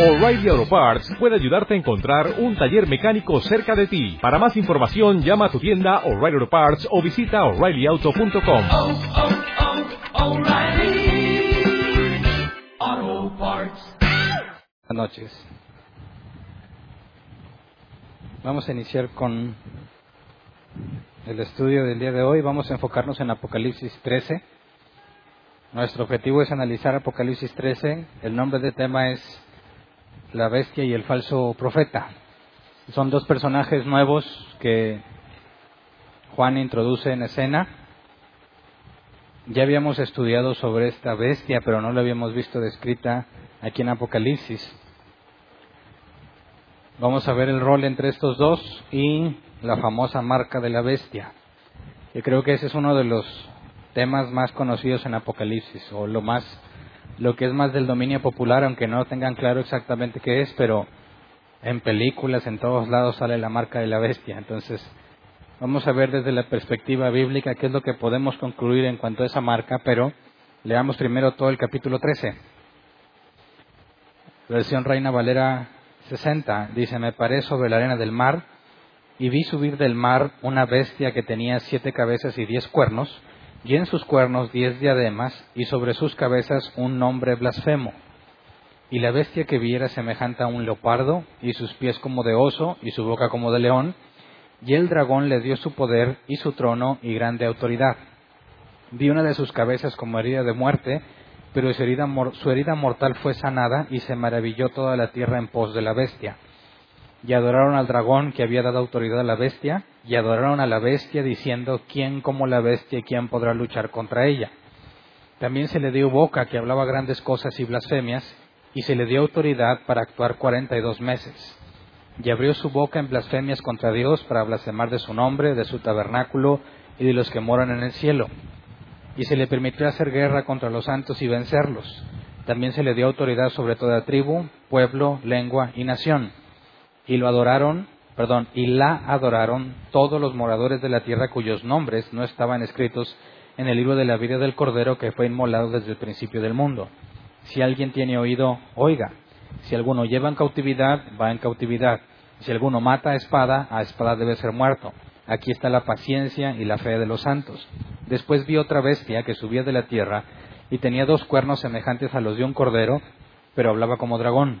O'Reilly Auto Parts puede ayudarte a encontrar un taller mecánico cerca de ti. Para más información, llama a tu tienda O'Reilly Auto Parts o visita oreillyauto.com. oh, oh, Parts. Buenas noches. Vamos a iniciar con el estudio del día de hoy. Vamos a enfocarnos en Apocalipsis 13. Nuestro objetivo es analizar Apocalipsis 13. El nombre del tema es La bestia y el falso profeta. Son dos personajes nuevos que Juan introduce en escena. Ya habíamos estudiado sobre esta bestia, pero no la habíamos visto descrita aquí en Apocalipsis. Vamos a ver el rol entre estos dos y la famosa marca de la bestia. Yo creo que ese es uno de los temas más conocidos en Apocalipsis, o lo más, lo que es más del dominio popular, aunque no tengan claro exactamente qué es, pero en películas, en todos lados sale la marca de la bestia. Entonces, vamos a ver desde la perspectiva bíblica qué es lo que podemos concluir en cuanto a esa marca, pero leamos primero todo el capítulo 13. Versión Reina Valera 60 dice, me paré sobre la arena del mar y vi subir del mar una bestia que tenía siete cabezas y diez cuernos, y en sus cuernos diez diademas, y sobre sus cabezas un nombre blasfemo. Y la bestia que vi era semejante a un leopardo, y sus pies como de oso, y su boca como de león, y el dragón le dio su poder y su trono y grande autoridad. Vi una de sus cabezas como herida de muerte, pero su herida, su herida mortal fue sanada, y se maravilló toda la tierra en pos de la bestia y adoraron al dragón que había dado autoridad a la bestia, y adoraron a la bestia diciendo, ¿quién como la bestia y quién podrá luchar contra ella? También se le dio boca que hablaba grandes cosas y blasfemias, y se le dio autoridad para actuar cuarenta y dos meses. Y abrió su boca en blasfemias contra Dios para blasfemar de su nombre, de su tabernáculo y de los que moran en el cielo. Y se le permitió hacer guerra contra los santos y vencerlos. También se le dio autoridad sobre toda tribu, pueblo, lengua y nación y lo adoraron, perdón, y la adoraron todos los moradores de la tierra cuyos nombres no estaban escritos en el libro de la vida del Cordero que fue inmolado desde el principio del mundo. Si alguien tiene oído, oiga. Si alguno lleva en cautividad, va en cautividad. Si alguno mata a espada, a espada debe ser muerto. Aquí está la paciencia y la fe de los santos. Después vi otra bestia que subía de la tierra y tenía dos cuernos semejantes a los de un cordero, pero hablaba como dragón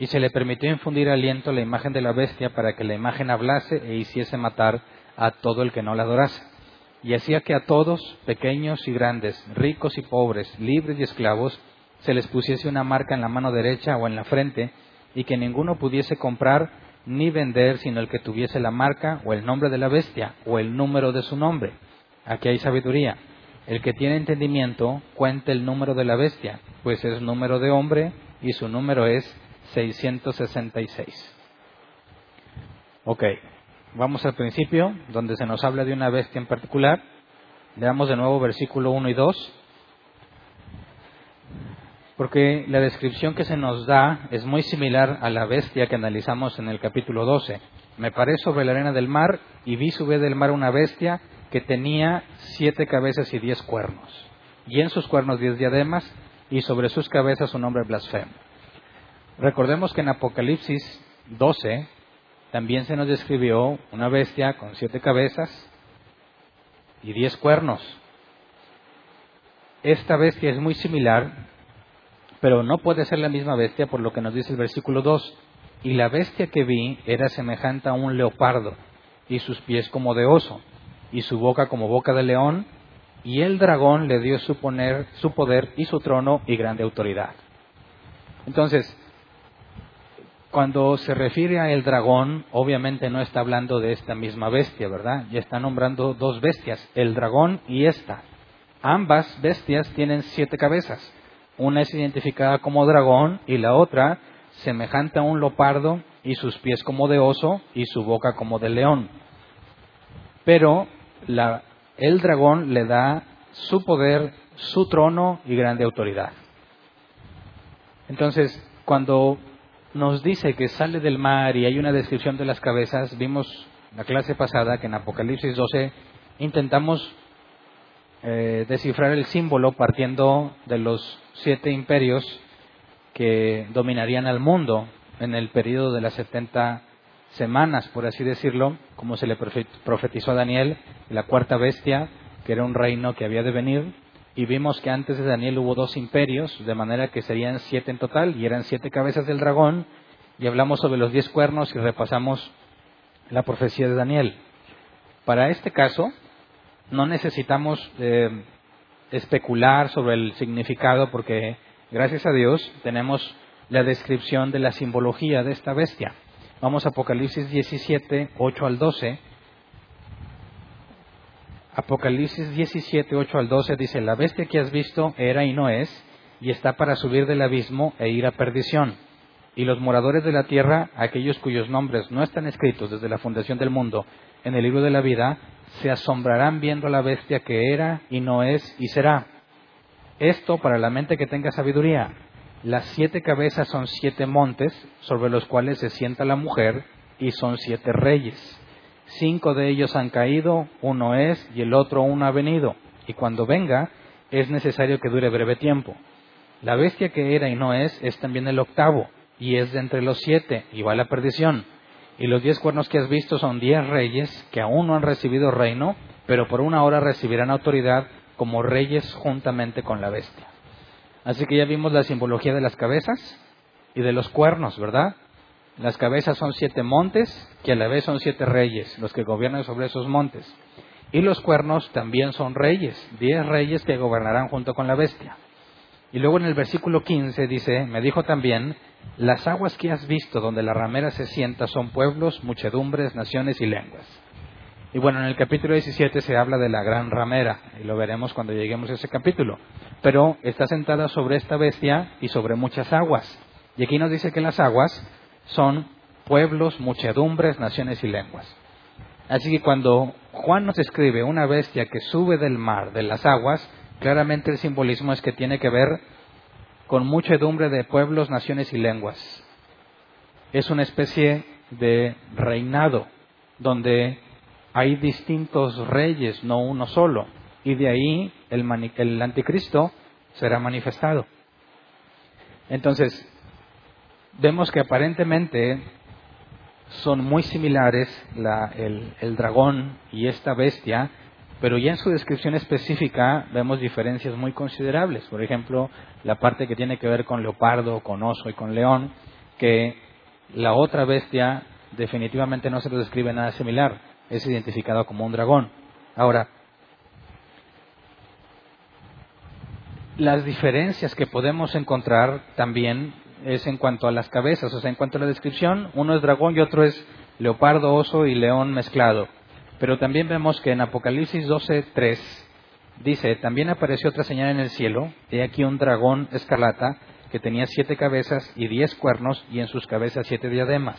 y se le permitió infundir aliento a la imagen de la bestia para que la imagen hablase e hiciese matar a todo el que no la adorase. Y hacía que a todos, pequeños y grandes, ricos y pobres, libres y esclavos, se les pusiese una marca en la mano derecha o en la frente, y que ninguno pudiese comprar ni vender sino el que tuviese la marca o el nombre de la bestia o el número de su nombre. Aquí hay sabiduría. El que tiene entendimiento cuente el número de la bestia, pues es número de hombre y su número es 666. Ok, vamos al principio, donde se nos habla de una bestia en particular. Leamos de nuevo versículo 1 y 2. Porque la descripción que se nos da es muy similar a la bestia que analizamos en el capítulo 12. Me paré sobre la arena del mar y vi subir del mar una bestia que tenía siete cabezas y diez cuernos, y en sus cuernos diez diademas, y sobre sus cabezas un nombre blasfemo. Recordemos que en Apocalipsis 12 también se nos describió una bestia con siete cabezas y diez cuernos. Esta bestia es muy similar, pero no puede ser la misma bestia por lo que nos dice el versículo 2. Y la bestia que vi era semejante a un leopardo, y sus pies como de oso, y su boca como boca de león, y el dragón le dio su, su poder y su trono y grande autoridad. Entonces, cuando se refiere a el dragón, obviamente no está hablando de esta misma bestia, ¿verdad? Ya está nombrando dos bestias, el dragón y esta. Ambas bestias tienen siete cabezas. Una es identificada como dragón y la otra semejante a un leopardo y sus pies como de oso y su boca como de león. Pero la- el dragón le da su poder, su trono y grande autoridad. Entonces, cuando nos dice que sale del mar y hay una descripción de las cabezas, vimos la clase pasada que en Apocalipsis 12 intentamos eh, descifrar el símbolo partiendo de los siete imperios que dominarían al mundo en el periodo de las 70 semanas, por así decirlo, como se le profe- profetizó a Daniel, la cuarta bestia, que era un reino que había de venir, y vimos que antes de Daniel hubo dos imperios, de manera que serían siete en total, y eran siete cabezas del dragón, y hablamos sobre los diez cuernos y repasamos la profecía de Daniel. Para este caso, no necesitamos eh, especular sobre el significado porque, gracias a Dios, tenemos la descripción de la simbología de esta bestia. Vamos a Apocalipsis 17, 8 al 12. Apocalipsis 17, 8 al 12 dice, la bestia que has visto era y no es, y está para subir del abismo e ir a perdición. Y los moradores de la tierra, aquellos cuyos nombres no están escritos desde la fundación del mundo en el libro de la vida, se asombrarán viendo a la bestia que era y no es y será. Esto para la mente que tenga sabiduría. Las siete cabezas son siete montes sobre los cuales se sienta la mujer y son siete reyes. Cinco de ellos han caído, uno es y el otro uno ha venido. Y cuando venga es necesario que dure breve tiempo. La bestia que era y no es es también el octavo y es de entre los siete y va a la perdición. Y los diez cuernos que has visto son diez reyes que aún no han recibido reino, pero por una hora recibirán autoridad como reyes juntamente con la bestia. Así que ya vimos la simbología de las cabezas y de los cuernos, ¿verdad? Las cabezas son siete montes, que a la vez son siete reyes, los que gobiernan sobre esos montes. Y los cuernos también son reyes, diez reyes que gobernarán junto con la bestia. Y luego en el versículo 15 dice, me dijo también, las aguas que has visto donde la ramera se sienta son pueblos, muchedumbres, naciones y lenguas. Y bueno, en el capítulo 17 se habla de la gran ramera, y lo veremos cuando lleguemos a ese capítulo. Pero está sentada sobre esta bestia y sobre muchas aguas. Y aquí nos dice que las aguas son pueblos, muchedumbres, naciones y lenguas. Así que cuando Juan nos escribe una bestia que sube del mar, de las aguas, claramente el simbolismo es que tiene que ver con muchedumbre de pueblos, naciones y lenguas. Es una especie de reinado donde hay distintos reyes, no uno solo, y de ahí el, el anticristo será manifestado. Entonces, vemos que aparentemente son muy similares la- el, dragón y esta bestia, pero ya en su descripción específica vemos diferencias muy considerables. Por ejemplo, la parte que tiene que ver con leopardo, con oso y con león, que la otra bestia definitivamente no se lo describe nada similar, es identificado como un dragón. Ahora, las diferencias que podemos encontrar también es en cuanto a las cabezas, o sea, en cuanto a la descripción, uno es dragón y otro es leopardo, oso y león mezclado. Pero también vemos que en Apocalipsis 12:3 dice, también apareció otra señal en el cielo, he aquí un dragón escarlata que tenía siete cabezas y diez cuernos y en sus cabezas siete diademas.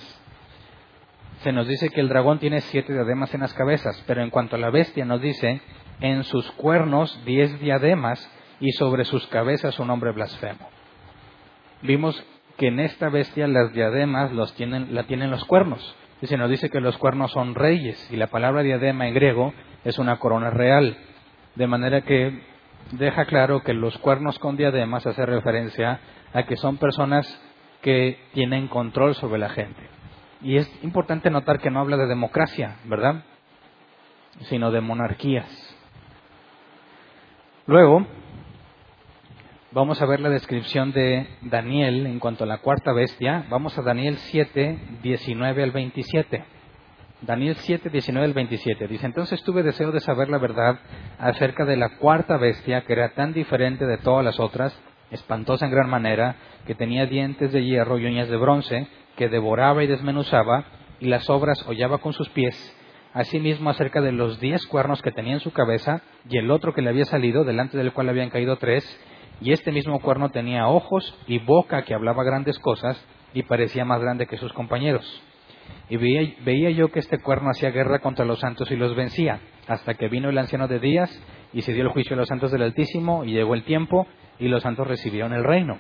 Se nos dice que el dragón tiene siete diademas en las cabezas, pero en cuanto a la bestia nos dice, en sus cuernos diez diademas y sobre sus cabezas un hombre blasfemo. Vimos que en esta bestia las diademas los tienen, la tienen los cuernos. Y se nos dice que los cuernos son reyes y la palabra diadema en griego es una corona real. De manera que deja claro que los cuernos con diademas hace referencia a que son personas que tienen control sobre la gente. Y es importante notar que no habla de democracia, ¿verdad? Sino de monarquías. Luego, vamos a ver la descripción de Daniel en cuanto a la cuarta bestia. Vamos a Daniel 7, 19 al 27. Daniel 7, 19 al 27. Dice, entonces tuve deseo de saber la verdad acerca de la cuarta bestia, que era tan diferente de todas las otras, espantosa en gran manera, que tenía dientes de hierro y uñas de bronce, que devoraba y desmenuzaba, y las obras hollaba con sus pies. Asimismo acerca de los diez cuernos que tenía en su cabeza, y el otro que le había salido, delante del cual habían caído tres, y este mismo cuerno tenía ojos y boca que hablaba grandes cosas, y parecía más grande que sus compañeros. Y veía, yo que este cuerno hacía guerra contra los santos y los vencía, hasta que vino el anciano de días y se dio el juicio a los santos del Altísimo y llegó el tiempo y los santos recibieron el reino.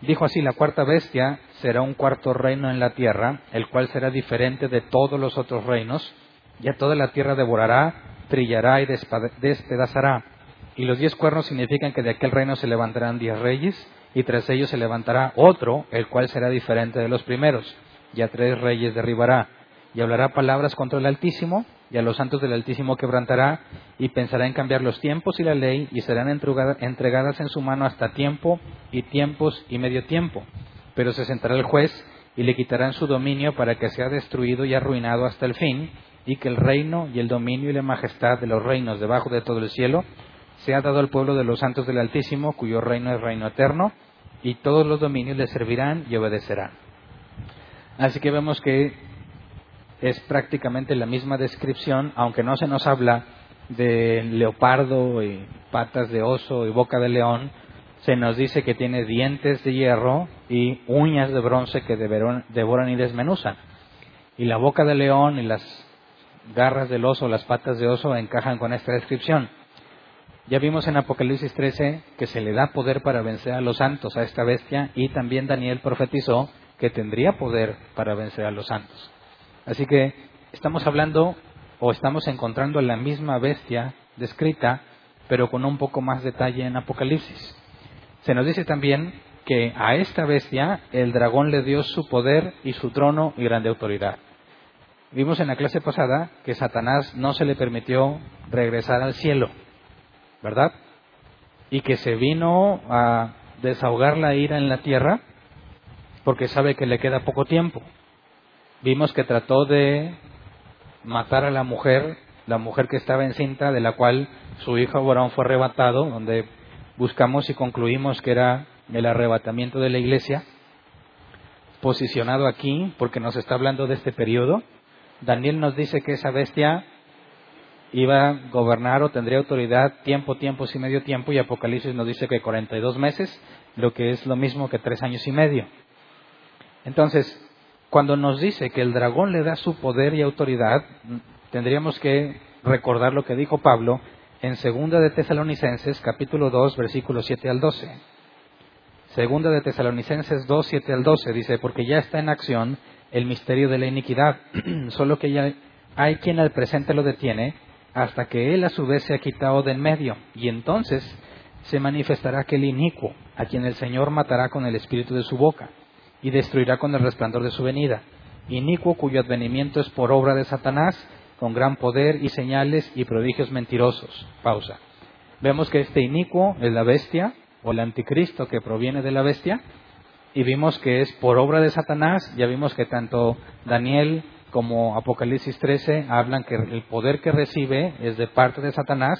Dijo así, la cuarta bestia será un cuarto reino en la tierra, el cual será diferente de todos los otros reinos, y a toda la tierra devorará, trillará y despedazará. Y los diez cuernos significan que de aquel reino se levantarán diez reyes, y tras ellos se levantará otro, el cual será diferente de los primeros, y a tres reyes derribará. Y hablará palabras contra el Altísimo, y a los santos del Altísimo quebrantará, y pensará en cambiar los tiempos y la ley, y serán entregada- entregadas en su mano hasta tiempo, y tiempos y medio tiempo. Pero se sentará el juez, y le quitarán su dominio para que sea destruido y arruinado hasta el fin, y que el reino y el dominio y la majestad de los reinos debajo de todo el cielo sea dado al pueblo de los santos del Altísimo, cuyo reino es reino eterno, y todos los dominios le servirán y obedecerán. Así que vemos que es prácticamente la misma descripción, aunque no se nos habla de leopardo y patas de oso y boca de león, se nos dice que tiene dientes de hierro y uñas de bronce que devoran y desmenuzan. Y la boca de león y las garras del oso, las patas de oso encajan con esta descripción. Ya vimos en Apocalipsis 13 que se le da poder para vencer a los santos, a esta bestia, y también Daniel profetizó que tendría poder para vencer a los santos. Así que estamos hablando o estamos encontrando la misma bestia descrita, pero con un poco más detalle en Apocalipsis. Se nos dice también que a esta bestia el dragón le dio su poder y su trono y grande autoridad. Vimos en la clase pasada que Satanás no se le permitió regresar al cielo, ¿verdad? Y que se vino a desahogar la ira en la tierra porque sabe que le queda poco tiempo. Vimos que trató de matar a la mujer, la mujer que estaba encinta, de la cual su hijo varón fue arrebatado, donde buscamos y concluimos que era el arrebatamiento de la iglesia, posicionado aquí, porque nos está hablando de este periodo. Daniel nos dice que esa bestia iba a gobernar o tendría autoridad tiempo, tiempos y medio tiempo, y Apocalipsis nos dice que 42 meses, lo que es lo mismo que tres años y medio. Entonces, cuando nos dice que el dragón le da su poder y autoridad, tendríamos que recordar lo que dijo Pablo en Segunda de Tesalonicenses, capítulo 2, versículos 7 al 12. Segunda de Tesalonicenses 2, 7 al 12 dice, porque ya está en acción el misterio de la iniquidad, solo que ya hay quien al presente lo detiene hasta que él a su vez se ha quitado de en medio, y entonces se manifestará aquel inicuo, a quien el Señor matará con el espíritu de su boca, y destruirá con el resplandor de su venida, inicuo cuyo advenimiento es por obra de Satanás, con gran poder y señales y prodigios mentirosos. Pausa. Vemos que este inicuo es la bestia, o el anticristo que proviene de la bestia, y vimos que es por obra de Satanás, ya vimos que tanto Daniel como Apocalipsis 13 hablan que el poder que recibe es de parte de Satanás,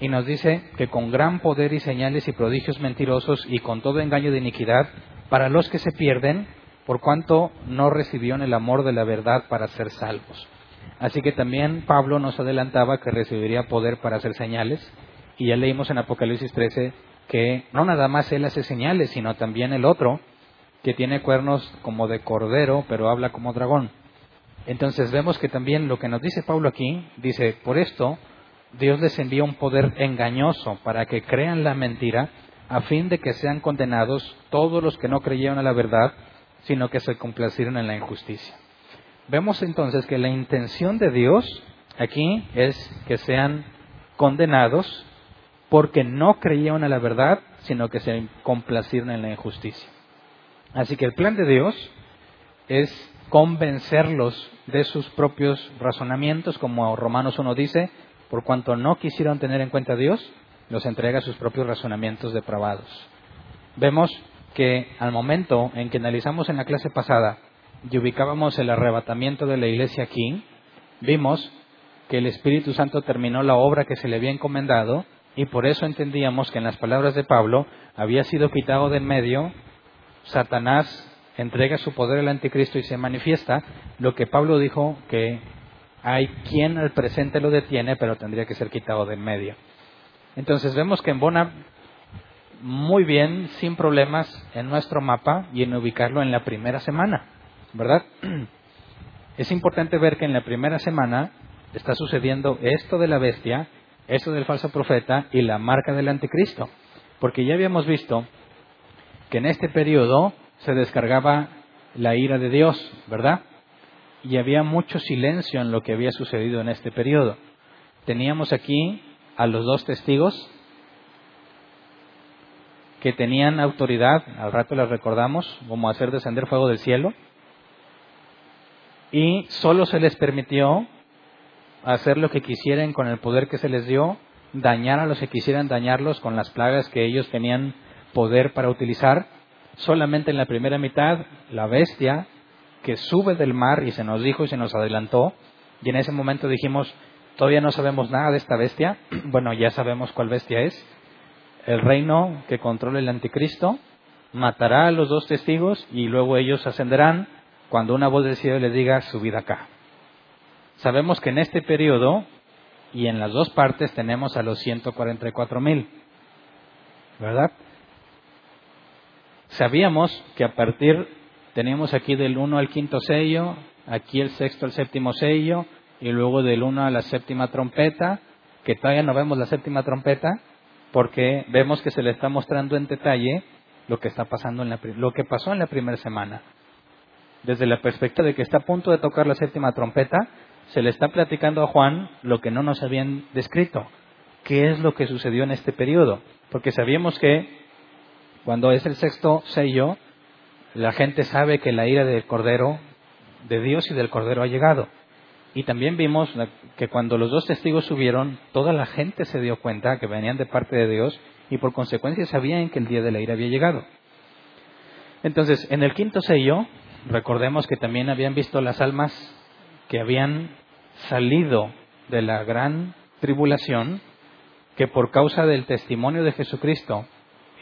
y nos dice que con gran poder y señales y prodigios mentirosos y con todo engaño de iniquidad, para los que se pierden, por cuanto no recibieron el amor de la verdad para ser salvos. Así que también Pablo nos adelantaba que recibiría poder para hacer señales, y ya leímos en Apocalipsis 13 que no nada más él hace señales, sino también el otro, que tiene cuernos como de cordero, pero habla como dragón. Entonces vemos que también lo que nos dice Pablo aquí, dice, por esto Dios les envía un poder engañoso para que crean la mentira, a fin de que sean condenados todos los que no creyeron a la verdad, sino que se complacieron en la injusticia. Vemos entonces que la intención de Dios aquí es que sean condenados porque no creyeron a la verdad, sino que se complacieron en la injusticia. Así que el plan de Dios es convencerlos de sus propios razonamientos, como Romanos 1 dice, por cuanto no quisieron tener en cuenta a Dios, los entrega sus propios razonamientos depravados. Vemos que al momento en que analizamos en la clase pasada y ubicábamos el arrebatamiento de la iglesia aquí, vimos que el Espíritu Santo terminó la obra que se le había encomendado y por eso entendíamos que en las palabras de Pablo había sido quitado de en medio, Satanás entrega su poder al anticristo y se manifiesta, lo que Pablo dijo que hay quien al presente lo detiene, pero tendría que ser quitado de en medio. Entonces vemos que en buena muy bien, sin problemas, en nuestro mapa y en ubicarlo en la primera semana, ¿verdad? Es importante ver que en la primera semana está sucediendo esto de la bestia, esto del falso profeta y la marca del anticristo. Porque ya habíamos visto que en este periodo se descargaba la ira de Dios, ¿verdad? Y había mucho silencio en lo que había sucedido en este periodo. Teníamos aquí a los dos testigos que tenían autoridad, al rato les recordamos, como hacer descender fuego del cielo, y solo se les permitió hacer lo que quisieran con el poder que se les dio, dañar a los que quisieran dañarlos con las plagas que ellos tenían poder para utilizar. Solamente en la primera mitad, la bestia que sube del mar y se nos dijo y se nos adelantó, y en ese momento dijimos, todavía no sabemos nada de esta bestia, bueno, ya sabemos cuál bestia es, el reino que controla el anticristo, matará a los dos testigos y luego ellos ascenderán cuando una voz del cielo les diga subid acá. Sabemos que en este periodo y en las dos partes tenemos a los 144 mil, ¿verdad? Sabíamos que a partir, teníamos aquí del 1 al quinto sello, aquí el sexto al séptimo sello, y luego del 1 a la séptima trompeta, que todavía no vemos la séptima trompeta, porque vemos que se le está mostrando en detalle lo que está pasando en la, lo que pasó en la primera semana desde la perspectiva de que está a punto de tocar la séptima trompeta, se le está platicando a Juan lo que no nos habían descrito. ¿Qué es lo que sucedió en este periodo? Porque sabíamos que cuando es el sexto sello, la gente sabe que la ira del Cordero, de Dios y del Cordero ha llegado. Y también vimos que cuando los dos testigos subieron, toda la gente se dio cuenta que venían de parte de Dios y por consecuencia sabían que el día de la ira había llegado. Entonces, en el quinto sello, recordemos que también habían visto las almas que habían salido de la gran tribulación, que por causa del testimonio de Jesucristo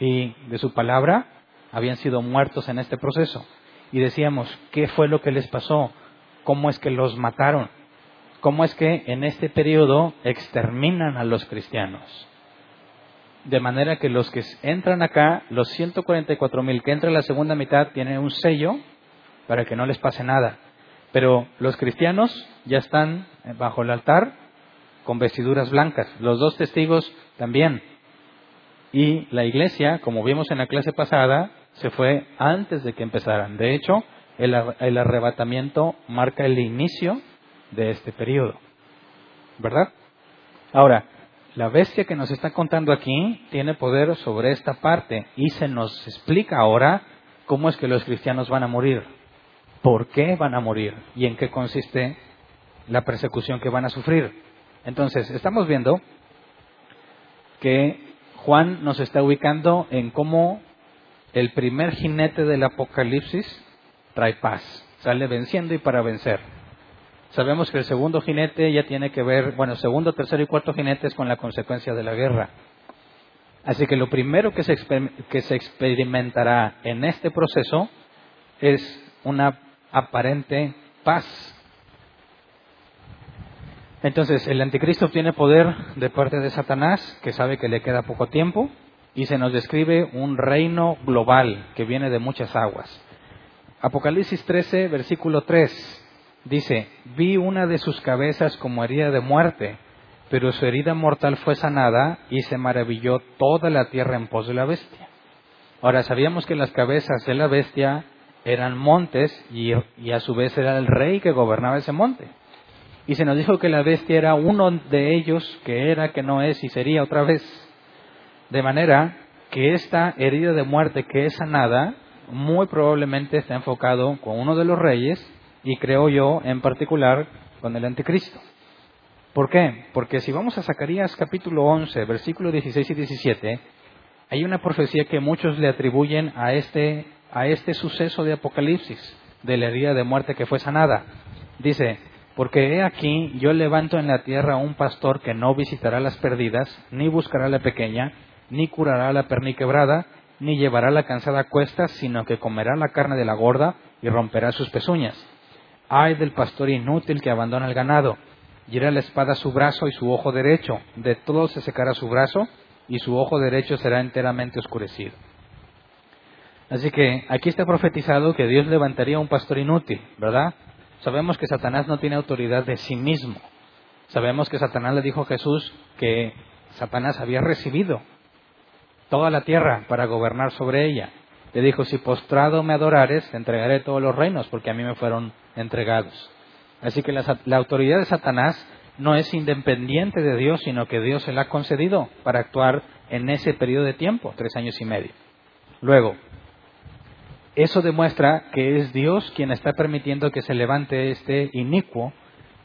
y de su palabra habían sido muertos en este proceso. Y decíamos, ¿qué fue lo que les pasó? ¿Cómo es que los mataron? ¿Cómo es que en este periodo exterminan a los cristianos? De manera que los que entran acá, los 144 mil que entran en la segunda mitad, tienen un sello para que no les pase nada. Pero los cristianos ya están bajo el altar con vestiduras blancas, los dos testigos también. Y la iglesia, como vimos en la clase pasada, se fue antes de que empezaran. De hecho, el, arrebatamiento marca el inicio de este periodo. ¿Verdad? Ahora, la bestia que nos está contando aquí tiene poder sobre esta parte y se nos explica ahora cómo es que los cristianos van a morir por qué van a morir y en qué consiste la persecución que van a sufrir. Entonces, estamos viendo que Juan nos está ubicando en cómo el primer jinete del Apocalipsis trae paz, sale venciendo y para vencer. Sabemos que el segundo jinete ya tiene que ver, bueno, segundo, tercero y cuarto jinetes con la consecuencia de la guerra. Así que lo primero que se, que se experimentará en este proceso es una aparente paz. Entonces, el anticristo obtiene poder de parte de Satanás, que sabe que le queda poco tiempo, y se nos describe un reino global que viene de muchas aguas. Apocalipsis 13, versículo 3, dice, vi una de sus cabezas como herida de muerte, pero su herida mortal fue sanada y se maravilló toda la tierra en pos de la bestia. Ahora, sabíamos que las cabezas de la bestia eran montes y, a su vez era el rey que gobernaba ese monte. Y se nos dijo que la bestia era uno de ellos, que era, que no es y sería otra vez. De manera que esta herida de muerte que es sanada, muy probablemente está enfocado con uno de los reyes y creo yo en particular con el anticristo. ¿Por qué? Porque si vamos a Zacarías capítulo 11, versículos 16 y 17, hay una profecía que muchos le atribuyen a este a este suceso de Apocalipsis, de la herida de muerte que fue sanada. Dice, porque he aquí yo levanto en la tierra un pastor que no visitará las perdidas, ni buscará la pequeña, ni curará la perniquebrada, ni llevará la cansada a cuestas, sino que comerá la carne de la gorda y romperá sus pezuñas. Ay del pastor inútil que abandona el ganado, y la espada a su brazo y su ojo derecho, de todo se secará su brazo, y su ojo derecho será enteramente oscurecido. Así que aquí está profetizado que Dios levantaría un pastor inútil, ¿verdad? Sabemos que Satanás no tiene autoridad de sí mismo. Sabemos que Satanás le dijo a Jesús que Satanás había recibido toda la tierra para gobernar sobre ella. Le dijo, si postrado me adorares, te entregaré todos los reinos, porque a mí me fueron entregados. Así que la, autoridad de Satanás no es independiente de Dios, sino que Dios se la ha concedido para actuar en ese periodo de tiempo, tres años y medio. Luego, eso demuestra que es Dios quien está permitiendo que se levante este inicuo,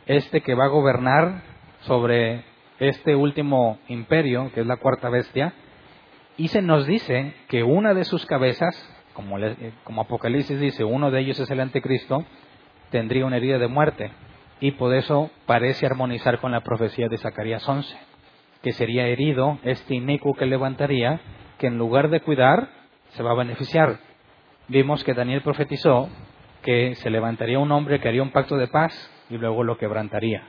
este que va a gobernar sobre este último imperio, que es la cuarta bestia, y se nos dice que una de sus cabezas, como, como Apocalipsis dice, uno de ellos es el anticristo, tendría una herida de muerte. Y por eso parece armonizar con la profecía de Zacarías 11, que sería herido este inicuo que levantaría, que en lugar de cuidar, se va a beneficiar. Vimos que Daniel profetizó que se levantaría un hombre que haría un pacto de paz y luego lo quebrantaría.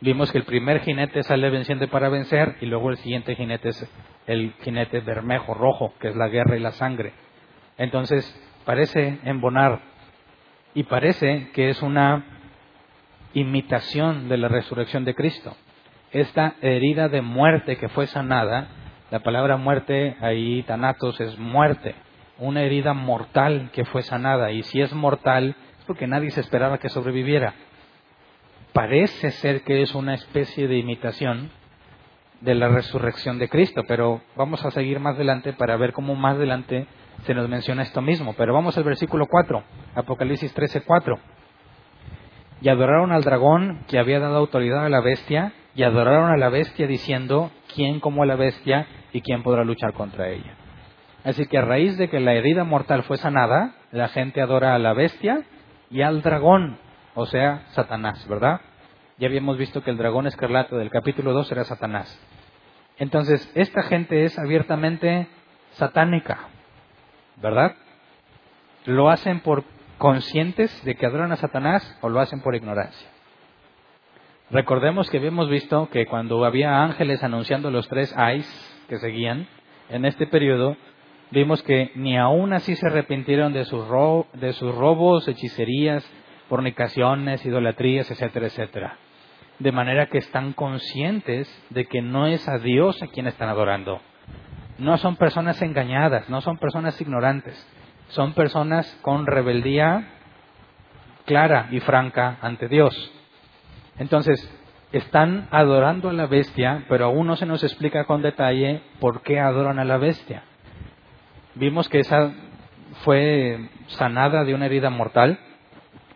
Vimos que el primer jinete sale venciente para vencer y luego el siguiente jinete es el jinete bermejo, rojo, que es la guerra y la sangre. Entonces, parece embonar y parece que es una imitación de la resurrección de Cristo. Esta herida de muerte que fue sanada, la palabra muerte ahí, tanatos, es muerte, una herida mortal que fue sanada. Y si es mortal, es porque nadie se esperaba que sobreviviera parece ser que es una especie de imitación de la resurrección de Cristo, pero vamos a seguir más adelante para ver cómo más adelante se nos menciona esto mismo. Pero vamos al versículo 4, Apocalipsis 13, 4. Y adoraron al dragón que había dado autoridad a la bestia, y adoraron a la bestia diciendo, ¿quién como la bestia y quién podrá luchar contra ella? Así que a raíz de que la herida mortal fue sanada, la gente adora a la bestia y al dragón, o sea, Satanás, ¿verdad? Ya habíamos visto que el dragón escarlata del capítulo 2 era Satanás. Entonces, esta gente es abiertamente satánica, ¿verdad? ¿Lo hacen por conscientes de que adoran a Satanás o lo hacen por ignorancia? Recordemos que habíamos visto que cuando había ángeles anunciando los tres ayes que seguían, en este periodo, vimos que ni aún así se arrepintieron de sus, de sus robos, hechicerías, fornicaciones, idolatrías, etcétera, etcétera. De manera que están conscientes de que no es a Dios a quien están adorando. No son personas engañadas, no son personas ignorantes, son personas con rebeldía clara y franca ante Dios. Entonces, están adorando a la bestia, pero aún no se nos explica con detalle por qué adoran a la bestia. Vimos que esa fue sanada de una herida mortal,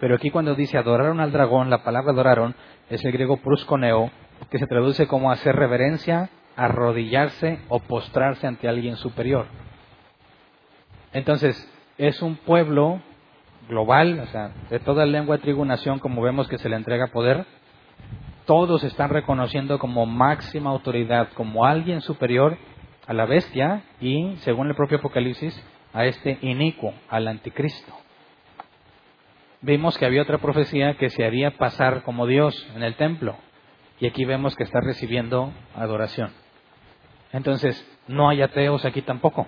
pero aquí cuando dice adoraron al dragón, la palabra adoraron es el griego prusconeo, que se traduce como hacer reverencia, arrodillarse o postrarse ante alguien superior. Entonces, es un pueblo global, o sea, de toda lengua, tribu, nación, como vemos que se le entrega poder, todos están reconociendo como máxima autoridad, como alguien superior a la bestia y, según el propio Apocalipsis, a este inicuo, al anticristo vimos que había otra profecía que se haría pasar como Dios en el templo. Y aquí vemos que está recibiendo adoración. Entonces, no hay ateos aquí tampoco.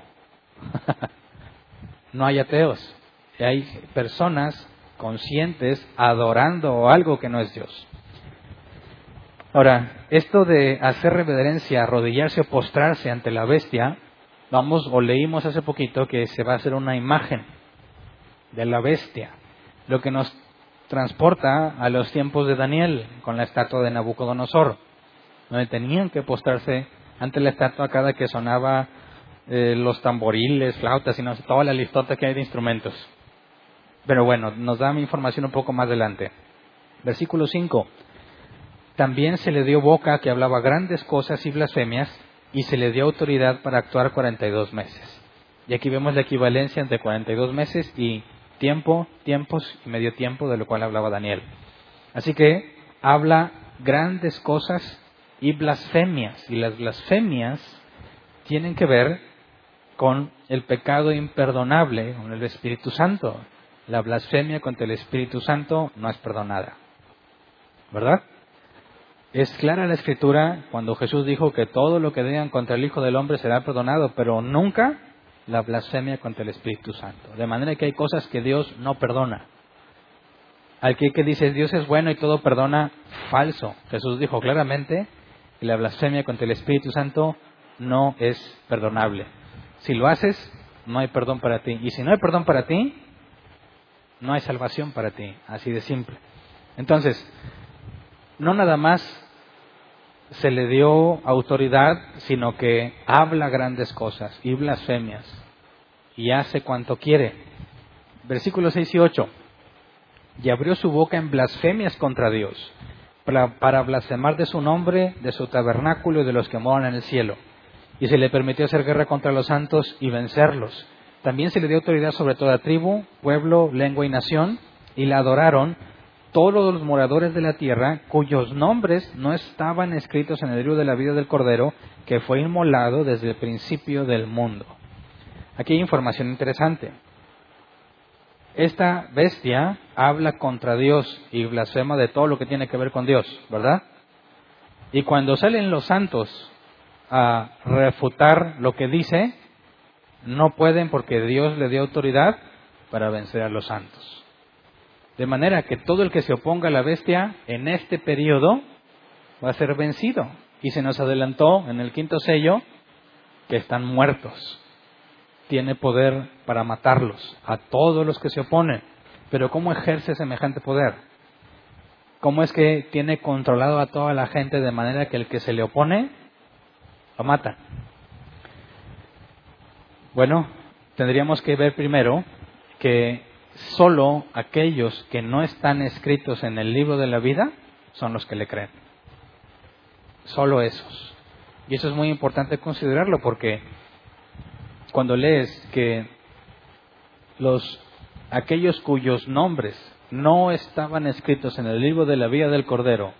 no hay ateos. Hay personas conscientes adorando algo que no es Dios. Ahora, esto de hacer reverencia, arrodillarse o postrarse ante la bestia, vamos o leímos hace poquito que se va a hacer una imagen de la bestia lo que nos transporta a los tiempos de Daniel con la estatua de Nabucodonosor, donde tenían que postrarse ante la estatua cada que sonaba eh, los tamboriles, flautas y no sé, toda la listota que hay de instrumentos. Pero bueno, nos da información un poco más adelante. Versículo 5. También se le dio boca que hablaba grandes cosas y blasfemias y se le dio autoridad para actuar 42 meses. Y aquí vemos la equivalencia entre 42 meses y tiempo, tiempos y medio tiempo, de lo cual hablaba Daniel. Así que habla grandes cosas y blasfemias. Y las blasfemias tienen que ver con el pecado imperdonable, con el Espíritu Santo. La blasfemia contra el Espíritu Santo no es perdonada. ¿Verdad? Es clara la escritura cuando Jesús dijo que todo lo que digan contra el Hijo del Hombre será perdonado, pero nunca la blasfemia contra el Espíritu Santo. De manera que hay cosas que Dios no perdona. Al que, que dice Dios es bueno y todo perdona, falso. Jesús dijo claramente que la blasfemia contra el Espíritu Santo no es perdonable. Si lo haces, no hay perdón para ti. Y si no hay perdón para ti, no hay salvación para ti. Así de simple. Entonces, no nada más se le dio autoridad, sino que habla grandes cosas y blasfemias y hace cuanto quiere. Versículos 6 y 8. Y abrió su boca en blasfemias contra Dios, para, para blasfemar de su nombre, de su tabernáculo y de los que moran en el cielo. Y se le permitió hacer guerra contra los santos y vencerlos. También se le dio autoridad sobre toda tribu, pueblo, lengua y nación, y la adoraron todos los moradores de la tierra cuyos nombres no estaban escritos en el libro de la vida del Cordero que fue inmolado desde el principio del mundo. Aquí hay información interesante. Esta bestia habla contra Dios y blasfema de todo lo que tiene que ver con Dios, ¿verdad? Y cuando salen los santos a refutar lo que dice, no pueden porque Dios le dio autoridad para vencer a los santos. De manera que todo el que se oponga a la bestia en este periodo va a ser vencido. Y se nos adelantó en el quinto sello que están muertos. Tiene poder para matarlos, a todos los que se oponen. Pero ¿cómo ejerce semejante poder? ¿Cómo es que tiene controlado a toda la gente de manera que el que se le opone lo mata? Bueno, tendríamos que ver primero que solo aquellos que no están escritos en el libro de la vida son los que le creen. Solo esos. Y eso es muy importante considerarlo porque cuando lees que los aquellos cuyos nombres no estaban escritos en el libro de la vida del Cordero,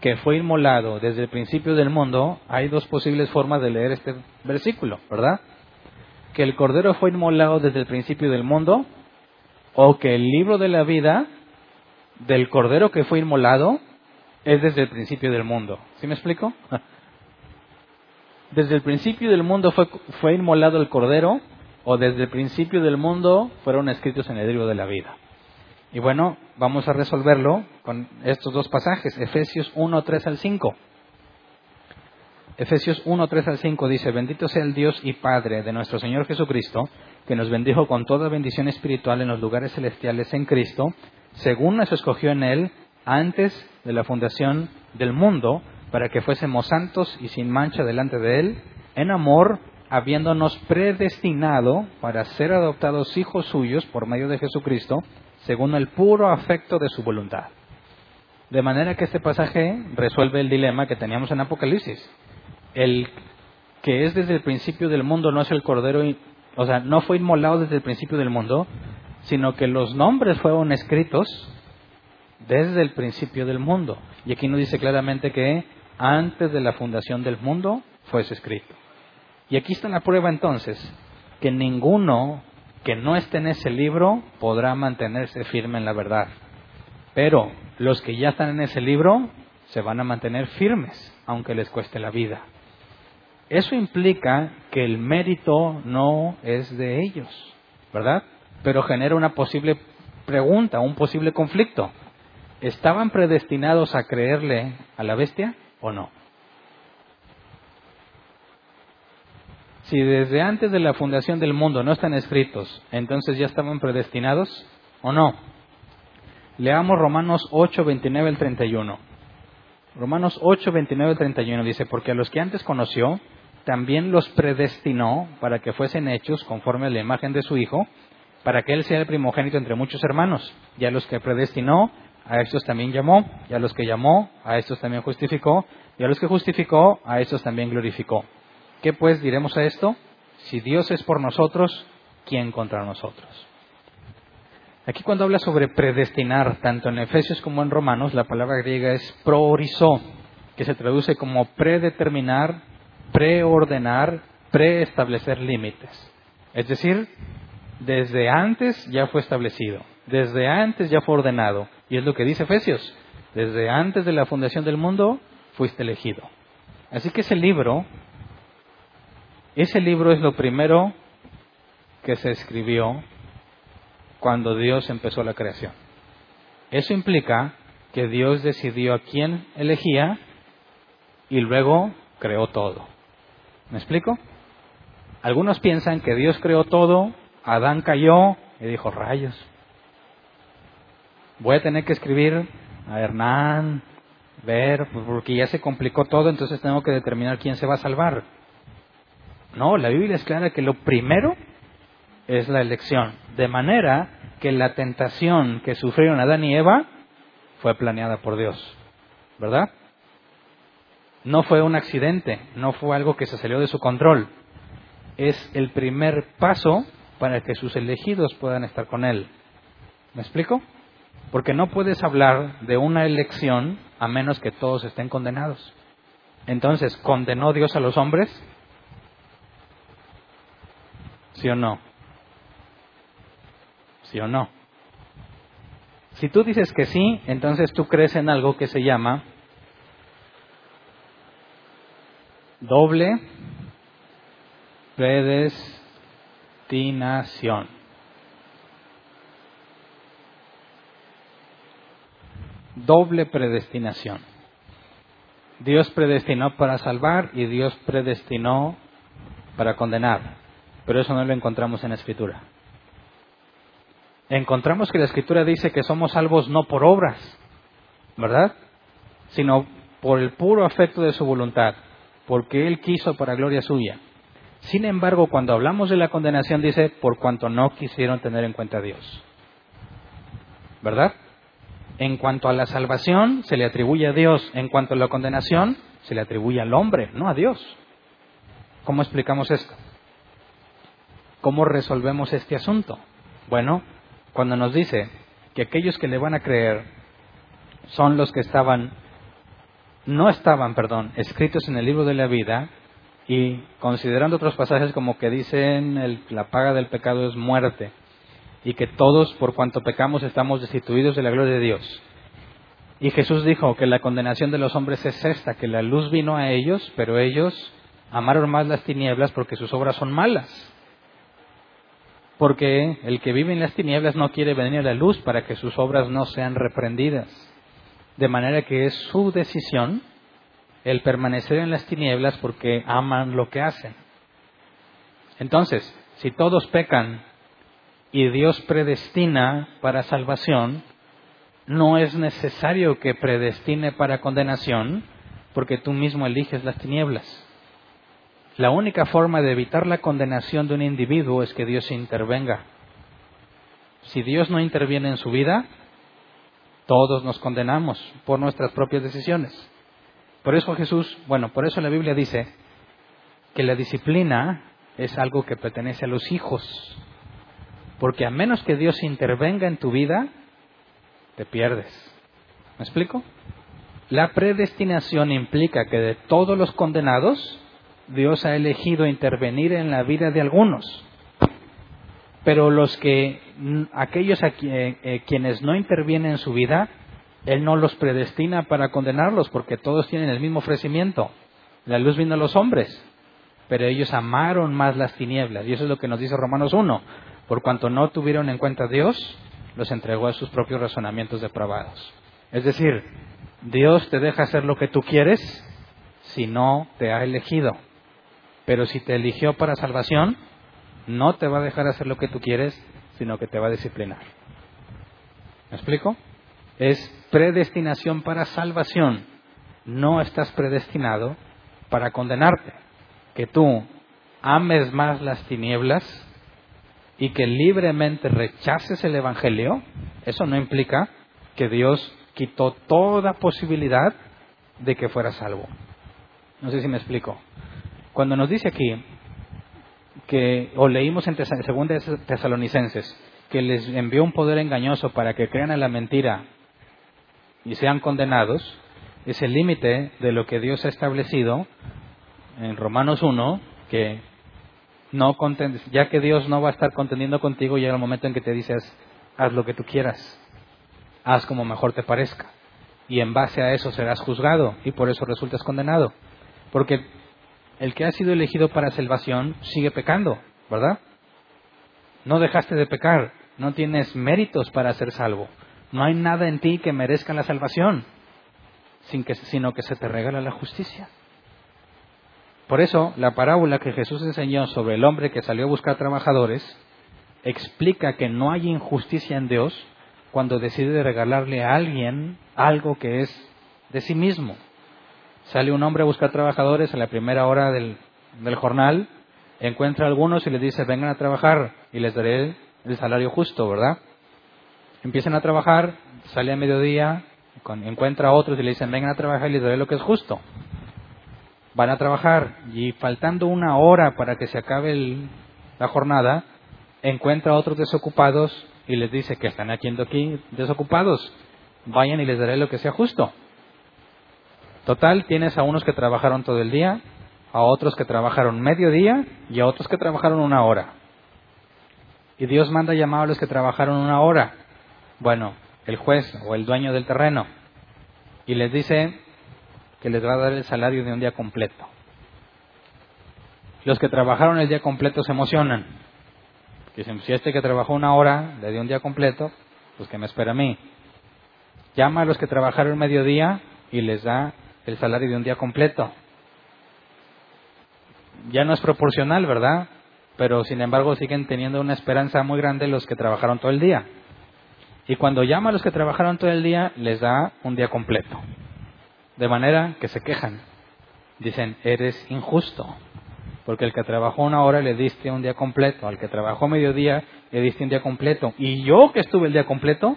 que fue inmolado desde el principio del mundo, hay dos posibles formas de leer este versículo, ¿verdad? Que el Cordero fue inmolado desde el principio del mundo o que el libro de la vida del Cordero que fue inmolado es desde el principio del mundo. ¿Sí me explico? Desde el principio del mundo fue, fue inmolado el Cordero o desde el principio del mundo fueron escritos en el libro de la vida. Y bueno, vamos a resolverlo con estos dos pasajes, Efesios 1, 3 al 5. Efesios 1, 3 al 5 dice, bendito sea el Dios y Padre de nuestro Señor Jesucristo, que nos bendijo con toda bendición espiritual en los lugares celestiales en Cristo, según nos escogió en Él antes de la fundación del mundo, para que fuésemos santos y sin mancha delante de Él, en amor, habiéndonos predestinado para ser adoptados hijos suyos por medio de Jesucristo, según el puro afecto de su voluntad. De manera que este pasaje resuelve el dilema que teníamos en Apocalipsis el que es desde el principio del mundo no es el Cordero, o sea, no fue inmolado desde el principio del mundo, sino que los nombres fueron escritos desde el principio del mundo. Y aquí nos dice claramente que antes de la fundación del mundo fue escrito. Y aquí está la prueba entonces, que ninguno que no esté en ese libro podrá mantenerse firme en la verdad. Pero los que ya están en ese libro se van a mantener firmes, aunque les cueste la vida. Eso implica que el mérito no es de ellos, ¿verdad? Pero genera una posible pregunta, un posible conflicto. ¿Estaban predestinados a creerle a la bestia o no? Si desde antes de la fundación del mundo no están escritos, entonces ya estaban predestinados o no. Leamos Romanos 8, 29 al 31. Romanos 8, 29 al 31 dice, porque a los que antes conoció, también los predestinó para que fuesen hechos conforme a la imagen de su Hijo, para que Él sea el primogénito entre muchos hermanos. Y a los que predestinó, a estos también llamó, y a los que llamó, a estos también justificó, y a los que justificó, a estos también glorificó. ¿Qué pues diremos a esto? Si Dios es por nosotros, ¿quién contra nosotros? Aquí cuando habla sobre predestinar, tanto en Efesios como en Romanos, la palabra griega es prohorizó, que se traduce como predeterminar, preordenar, preestablecer límites. Es decir, desde antes ya fue establecido, desde antes ya fue ordenado. Y es lo que dice Efesios. Desde antes de la fundación del mundo fuiste elegido. Así que ese libro, ese libro es lo primero que se escribió cuando Dios empezó la creación. Eso implica que Dios decidió a quién elegía y luego creó todo. ¿Me explico? Algunos piensan que Dios creó todo, Adán cayó y dijo, rayos, voy a tener que escribir a Hernán, ver, porque ya se complicó todo, entonces tengo que determinar quién se va a salvar. No, la Biblia es clara que lo primero es la elección, de manera que la tentación que sufrieron Adán y Eva fue planeada por Dios, ¿verdad? No fue un accidente, no fue algo que se salió de su control. Es el primer paso para que sus elegidos puedan estar con Él. ¿Me explico? Porque no puedes hablar de una elección a menos que todos estén condenados. Entonces, ¿condenó Dios a los hombres? ¿Sí o no? ¿Sí o no? Si tú dices que sí, entonces tú crees en algo que se llama doble predestinación. Doble predestinación. Dios predestinó para salvar y Dios predestinó para condenar. Pero eso no lo encontramos en la Escritura. Encontramos que la Escritura dice que somos salvos no por obras, ¿verdad? Sino por el puro afecto de su voluntad, porque Él quiso para gloria suya. Sin embargo, cuando hablamos de la condenación dice, por cuanto no quisieron tener en cuenta a Dios. ¿Verdad? En cuanto a la salvación, se le atribuye a Dios. En cuanto a la condenación, se le atribuye al hombre, no a Dios. ¿Cómo explicamos esto? ¿Cómo resolvemos este asunto? Bueno, cuando nos dice que aquellos que le van a creer son los que estaban, no estaban, perdón, escritos en el libro de la vida, y considerando otros pasajes como que dicen el, la paga del pecado es muerte, y que todos por cuanto pecamos estamos destituidos de la gloria de Dios. Y Jesús dijo que la condenación de los hombres es esta, que la luz vino a ellos, pero ellos amaron más las tinieblas porque sus obras son malas. Porque el que vive en las tinieblas no quiere venir a la luz para que sus obras no sean reprendidas. De manera que es su decisión el permanecer en las tinieblas porque aman lo que hacen. Entonces, si todos pecan y Dios predestina para salvación, no es necesario que predestine para condenación, porque tú mismo eliges las tinieblas. La única forma de evitar la condenación de un individuo es que Dios intervenga. Si Dios no interviene en su vida, todos nos condenamos por nuestras propias decisiones. Por eso Jesús, bueno, por eso la Biblia dice que la disciplina es algo que pertenece a los hijos. Porque a menos que Dios intervenga en tu vida, te pierdes. ¿Me explico? La predestinación implica que de todos los condenados, Dios ha elegido intervenir en la vida de algunos. Pero los que, aquellos a eh, quienes no intervienen en su vida, Él no los predestina para condenarlos, porque todos tienen el mismo ofrecimiento. La luz vino a los hombres, pero ellos amaron más las tinieblas. Y eso es lo que nos dice Romanos 1. Por cuanto no tuvieron en cuenta a Dios, los entregó a sus propios razonamientos depravados. Es decir, Dios te deja hacer lo que tú quieres si no te ha elegido. Pero si te eligió para salvación, no te va a dejar hacer lo que tú quieres, sino que te va a disciplinar. ¿Me explico? Es predestinación para salvación. No estás predestinado para condenarte. Que tú ames más las tinieblas y que libremente rechaces el Evangelio, eso no implica que Dios quitó toda posibilidad de que fuera salvo. No sé si me explico. Cuando nos dice aquí que, o leímos en Segunda Tesalonicenses, que les envió un poder engañoso para que crean en la mentira y sean condenados, es el límite de lo que Dios ha establecido en Romanos 1, que no ya que Dios no va a estar contendiendo contigo, llega el momento en que te dices, haz lo que tú quieras, haz como mejor te parezca. y en base a eso serás juzgado y por eso resultas condenado. Porque el que ha sido elegido para salvación sigue pecando, ¿verdad? No dejaste de pecar, no tienes méritos para ser salvo. No hay nada en ti que merezca la salvación, sin que, sino que se te regala la justicia. Por eso, la parábola que Jesús enseñó sobre el hombre que salió a buscar trabajadores explica que no hay injusticia en Dios cuando decide regalarle a alguien algo que es de sí mismo. Sale un hombre a buscar trabajadores a la primera hora del, jornal, encuentra a algunos y les dice, vengan a trabajar y les daré el salario justo, ¿verdad? Empiezan a trabajar, sale a mediodía, encuentra a otros y le dicen, vengan a trabajar y les daré lo que es justo. Van a trabajar y faltando una hora para que se acabe el- la jornada, encuentra a otros desocupados y les dice que están haciendo aquí desocupados. Vayan y les daré lo que sea justo. Total, tienes a unos que trabajaron todo el día, a otros que trabajaron medio día y a otros que trabajaron una hora. Y Dios manda llamar a los que trabajaron una hora. Bueno, el juez o el dueño del terreno. Y les dice que les va a dar el salario de un día completo. Los que trabajaron el día completo se emocionan. Dicen, si este que trabajó una hora le dio un día completo, pues que me espera a mí. Llama a los que trabajaron mediodía y les da el salario de un día completo. Ya no es proporcional, ¿verdad? Pero sin embargo siguen teniendo una esperanza muy grande los que trabajaron todo el día. Y cuando llama a los que trabajaron todo el día, les da un día completo. De manera que se quejan. Dicen, eres injusto. Porque el que trabajó una hora le diste un día completo. Al que trabajó mediodía le diste un día completo. Y yo que estuve el día completo,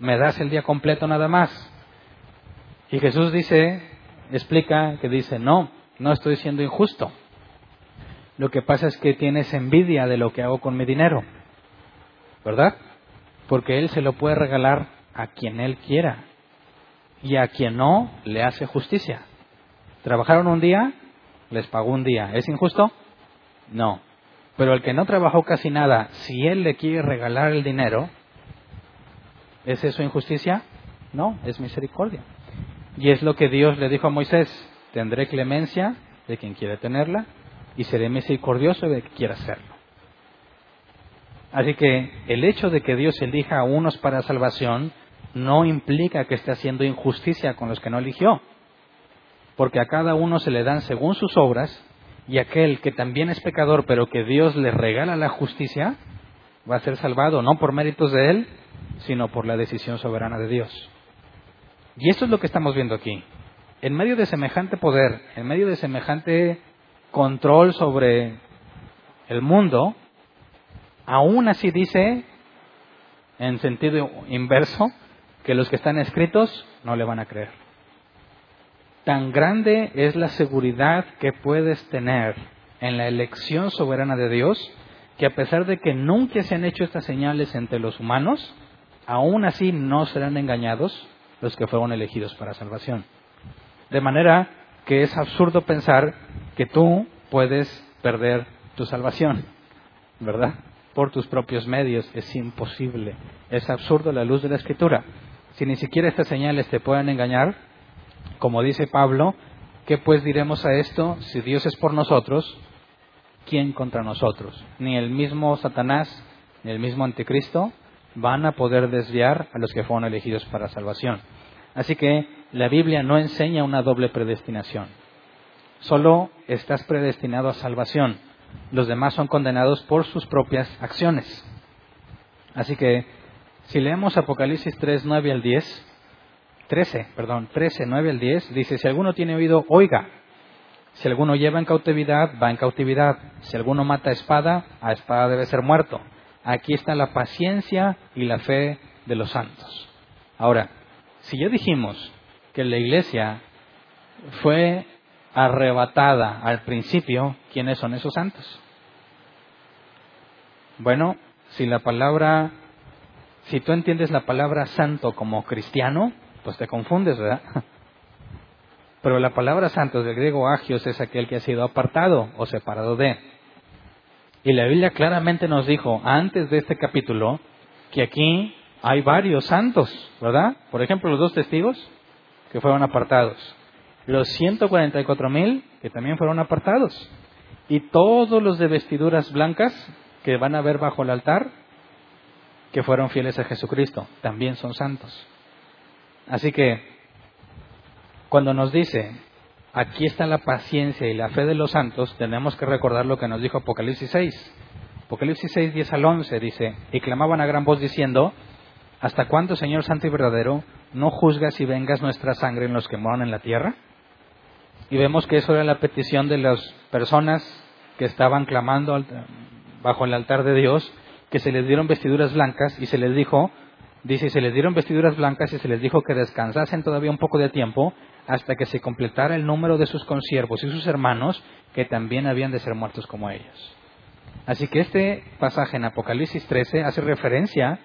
me das el día completo nada más. Y Jesús dice, explica que dice, no, no estoy siendo injusto. Lo que pasa es que tienes envidia de lo que hago con mi dinero. ¿Verdad? Porque Él se lo puede regalar a quien Él quiera. Y a quien no, le hace justicia. Trabajaron un día, les pagó un día. ¿Es injusto? No. Pero el que no trabajó casi nada, si Él le quiere regalar el dinero, ¿es eso injusticia? No, es misericordia. Y es lo que Dios le dijo a Moisés, tendré clemencia de quien quiere tenerla y seré misericordioso de quien quiera hacerlo. Así que el hecho de que Dios elija a unos para salvación no implica que esté haciendo injusticia con los que no eligió, porque a cada uno se le dan según sus obras y aquel que también es pecador pero que Dios le regala la justicia va a ser salvado no por méritos de él, sino por la decisión soberana de Dios. Y esto es lo que estamos viendo aquí. En medio de semejante poder, en medio de semejante control sobre el mundo, aún así dice, en sentido inverso, que los que están escritos no le van a creer. Tan grande es la seguridad que puedes tener en la elección soberana de Dios, que a pesar de que nunca se han hecho estas señales entre los humanos, aún así no serán engañados los que fueron elegidos para salvación. De manera que es absurdo pensar que tú puedes perder tu salvación, ¿verdad? Por tus propios medios. Es imposible. Es absurdo la luz de la escritura. Si ni siquiera estas señales te pueden engañar, como dice Pablo, ¿qué pues diremos a esto? Si Dios es por nosotros, ¿quién contra nosotros? Ni el mismo Satanás, ni el mismo anticristo van a poder desviar a los que fueron elegidos para salvación. Así que la Biblia no enseña una doble predestinación. Solo estás predestinado a salvación. Los demás son condenados por sus propias acciones. Así que si leemos Apocalipsis 3, 9 al 10, 13, perdón, 13, 9 al 10, dice, si alguno tiene oído, oiga. Si alguno lleva en cautividad, va en cautividad. Si alguno mata a espada, a espada debe ser muerto. Aquí está la paciencia y la fe de los santos. Ahora, si ya dijimos que la iglesia fue arrebatada al principio, ¿quiénes son esos santos? Bueno, si la palabra, si tú entiendes la palabra santo como cristiano, pues te confundes, ¿verdad? Pero la palabra santo del griego agios es aquel que ha sido apartado o separado de. Y la Biblia claramente nos dijo antes de este capítulo que aquí hay varios santos, ¿verdad? Por ejemplo, los dos testigos que fueron apartados. Los 144 mil que también fueron apartados. Y todos los de vestiduras blancas que van a ver bajo el altar, que fueron fieles a Jesucristo, también son santos. Así que, cuando nos dice, aquí está la paciencia y la fe de los santos, tenemos que recordar lo que nos dijo Apocalipsis 6. Apocalipsis 6, 10 al 11 dice, y clamaban a gran voz diciendo, ¿hasta cuándo, Señor Santo y verdadero, no juzgas y vengas nuestra sangre en los que moran en la tierra? Y vemos que eso era la petición de las personas que estaban clamando bajo el altar de Dios, que se les dieron vestiduras blancas y se les dijo, dice, se les dieron vestiduras blancas y se les dijo que descansasen todavía un poco de tiempo hasta que se completara el número de sus consiervos y sus hermanos que también habían de ser muertos como ellos. Así que este pasaje en Apocalipsis 13 hace referencia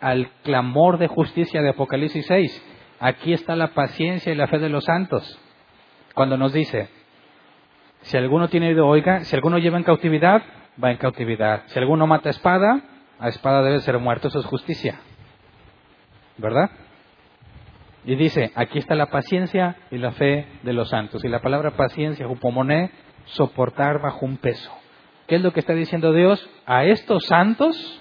al clamor de justicia de Apocalipsis 6. Aquí está la paciencia y la fe de los santos cuando nos dice, si alguno tiene oído, oiga, si alguno lleva en cautividad, va en cautividad. Si alguno mata espada, a espada debe ser muerto, eso es justicia. ¿Verdad? Y dice, aquí está la paciencia y la fe de los santos. Y la palabra paciencia, jupomoné, soportar bajo un peso. ¿Qué es lo que está diciendo Dios? A estos santos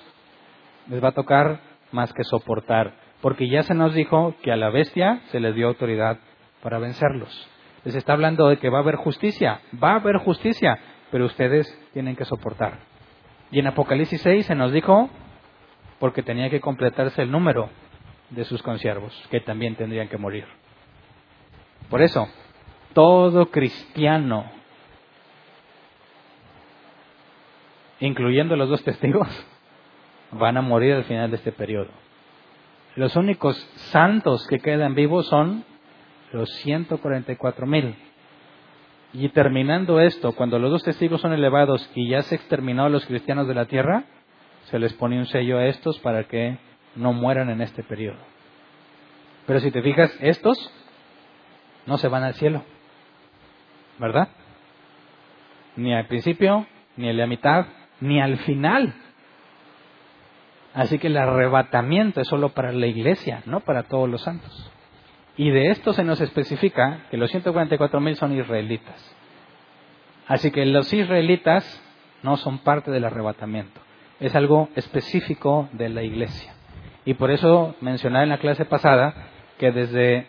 les va a tocar más que soportar, porque ya se nos dijo que a la bestia se les dio autoridad para vencerlos les está hablando de que va a haber justicia, va a haber justicia, pero ustedes tienen que soportar. Y en Apocalipsis 6 se nos dijo, porque tenía que completarse el número de sus consiervos, que también tendrían que morir. Por eso, todo cristiano, incluyendo los dos testigos, van a morir al final de este periodo. Los únicos santos que quedan vivos son los 144 mil. Y terminando esto, cuando los dos testigos son elevados y ya se exterminó a los cristianos de la tierra, se les pone un sello a estos para que no mueran en este periodo. Pero si te fijas, estos no se van al cielo, ¿verdad? Ni al principio, ni a la mitad, ni al final. Así que el arrebatamiento es solo para la iglesia, no para todos los santos. Y de esto se nos especifica que los 144.000 son israelitas. Así que los israelitas no son parte del arrebatamiento. Es algo específico de la iglesia. Y por eso mencionaba en la clase pasada que desde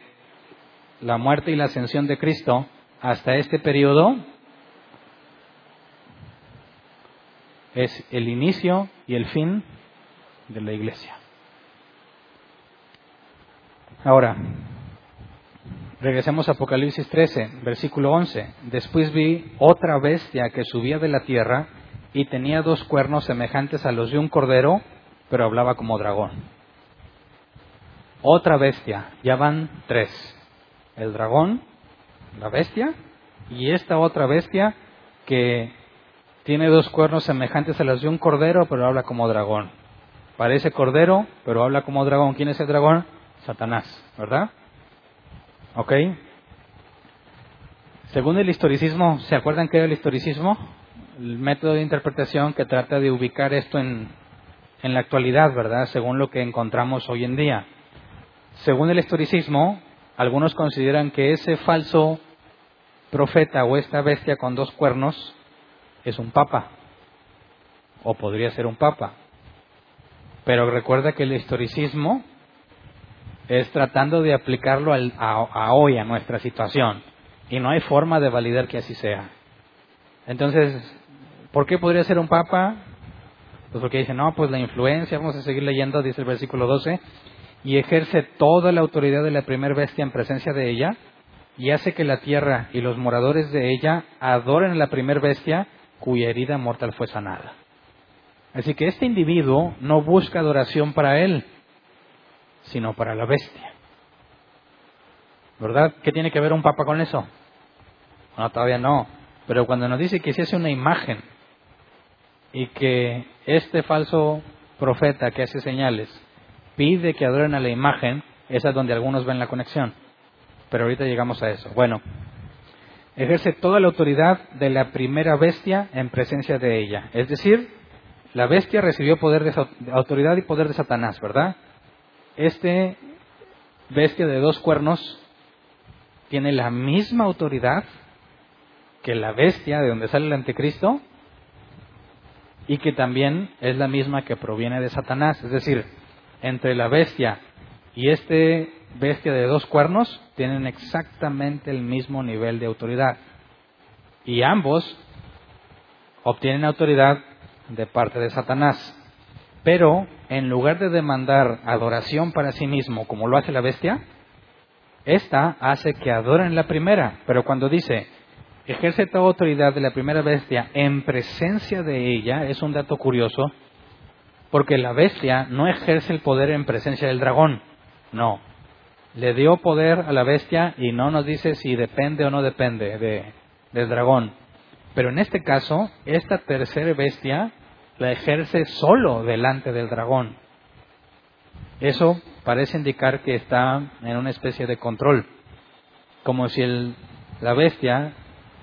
la muerte y la ascensión de Cristo hasta este periodo es el inicio y el fin de la iglesia. Ahora, Regresemos a Apocalipsis 13, versículo 11. Después vi otra bestia que subía de la tierra y tenía dos cuernos semejantes a los de un cordero, pero hablaba como dragón. Otra bestia, ya van tres. El dragón, la bestia, y esta otra bestia que tiene dos cuernos semejantes a los de un cordero, pero habla como dragón. Parece cordero, pero habla como dragón. ¿Quién es el dragón? Satanás, ¿verdad? ¿Ok? Según el historicismo, ¿se acuerdan qué era el historicismo? El método de interpretación que trata de ubicar esto en, en la actualidad, ¿verdad? Según lo que encontramos hoy en día. Según el historicismo, algunos consideran que ese falso profeta o esta bestia con dos cuernos es un papa, o podría ser un papa. Pero recuerda que el historicismo es tratando de aplicarlo a, hoy, a nuestra situación. Y no hay forma de validar que así sea. Entonces, ¿por qué podría ser un papa? Pues porque dice, no, pues la influencia, vamos a seguir leyendo, dice el versículo 12, y ejerce toda la autoridad de la primer bestia en presencia de ella, y hace que la tierra y los moradores de ella adoren a la primer bestia cuya herida mortal fue sanada. Así que este individuo no busca adoración para él, sino para la bestia. ¿Verdad? ¿Qué tiene que ver un papa con eso? No, todavía no. Pero cuando nos dice que se hace una imagen y que este falso profeta que hace señales pide que adoren a la imagen, esa es donde algunos ven la conexión. Pero ahorita llegamos a eso. Bueno, ejerce toda la autoridad de la primera bestia en presencia de ella. Es decir, la bestia recibió poder de autoridad y poder de Satanás, ¿verdad? este bestia de dos cuernos tiene la misma autoridad que la bestia de donde sale el anticristo y que también es la misma que proviene de Satanás. Es decir, entre la bestia y este bestia de dos cuernos tienen exactamente el mismo nivel de autoridad. Y ambos obtienen autoridad de parte de Satanás. Pero en lugar de demandar adoración para sí mismo, como lo hace la bestia, esta hace que adoren la primera. Pero cuando dice, ejerce toda autoridad de la primera bestia en presencia de ella, es un dato curioso, porque la bestia no ejerce el poder en presencia del dragón. No. Le dio poder a la bestia y no nos dice si depende o no depende de, del dragón. Pero en este caso, esta tercera bestia la ejerce solo delante del dragón. Eso parece indicar que está en una especie de control, como si el, la bestia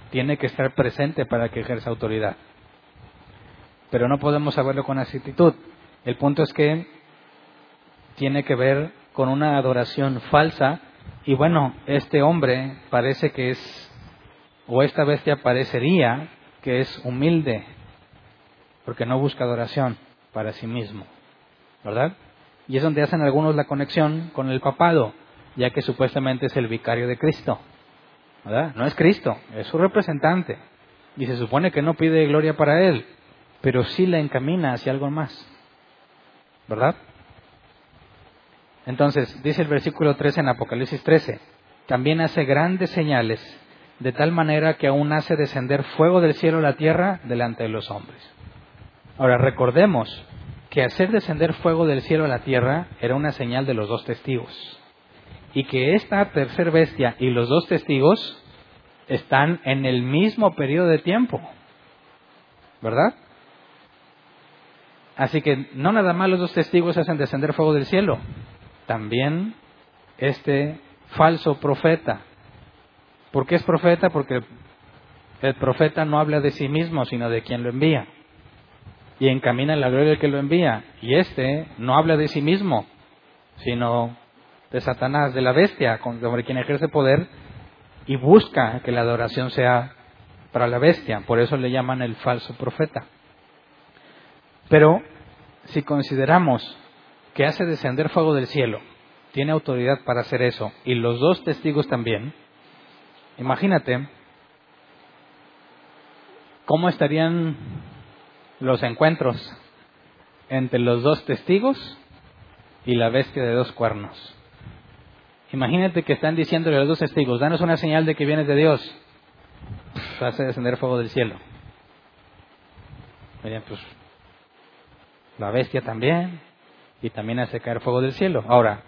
tiene que estar presente para que ejerza autoridad. Pero no podemos saberlo con exactitud. El punto es que tiene que ver con una adoración falsa y bueno, este hombre parece que es, o esta bestia parecería que es humilde, porque no busca adoración para sí mismo, ¿verdad? Y es donde hacen algunos la conexión con el papado, ya que supuestamente es el vicario de Cristo, ¿verdad? No es Cristo, es su representante, y se supone que no pide gloria para él, pero sí la encamina hacia algo más, ¿verdad? Entonces, dice el versículo 13 en Apocalipsis 13, también hace grandes señales, de tal manera que aún hace descender fuego del cielo a la tierra delante de los hombres. Ahora, recordemos que hacer descender fuego del cielo a la tierra era una señal de los dos testigos. Y que esta tercer bestia y los dos testigos están en el mismo periodo de tiempo. ¿Verdad? Así que no nada más los dos testigos hacen descender fuego del cielo, también este falso profeta. ¿Por qué es profeta? Porque el profeta no habla de sí mismo, sino de quien lo envía. Y encamina la gloria del que lo envía. Y este no habla de sí mismo, sino de Satanás, de la bestia, sobre quien ejerce poder y busca que la adoración sea para la bestia. Por eso le llaman el falso profeta. Pero si consideramos que hace descender fuego del cielo, tiene autoridad para hacer eso, y los dos testigos también, imagínate cómo estarían los encuentros entre los dos testigos y la bestia de dos cuernos. Imagínate que están diciéndole a los dos testigos, danos una señal de que vienes de Dios. hace descender fuego del cielo. pues la bestia también, y también hace caer fuego del cielo. Ahora,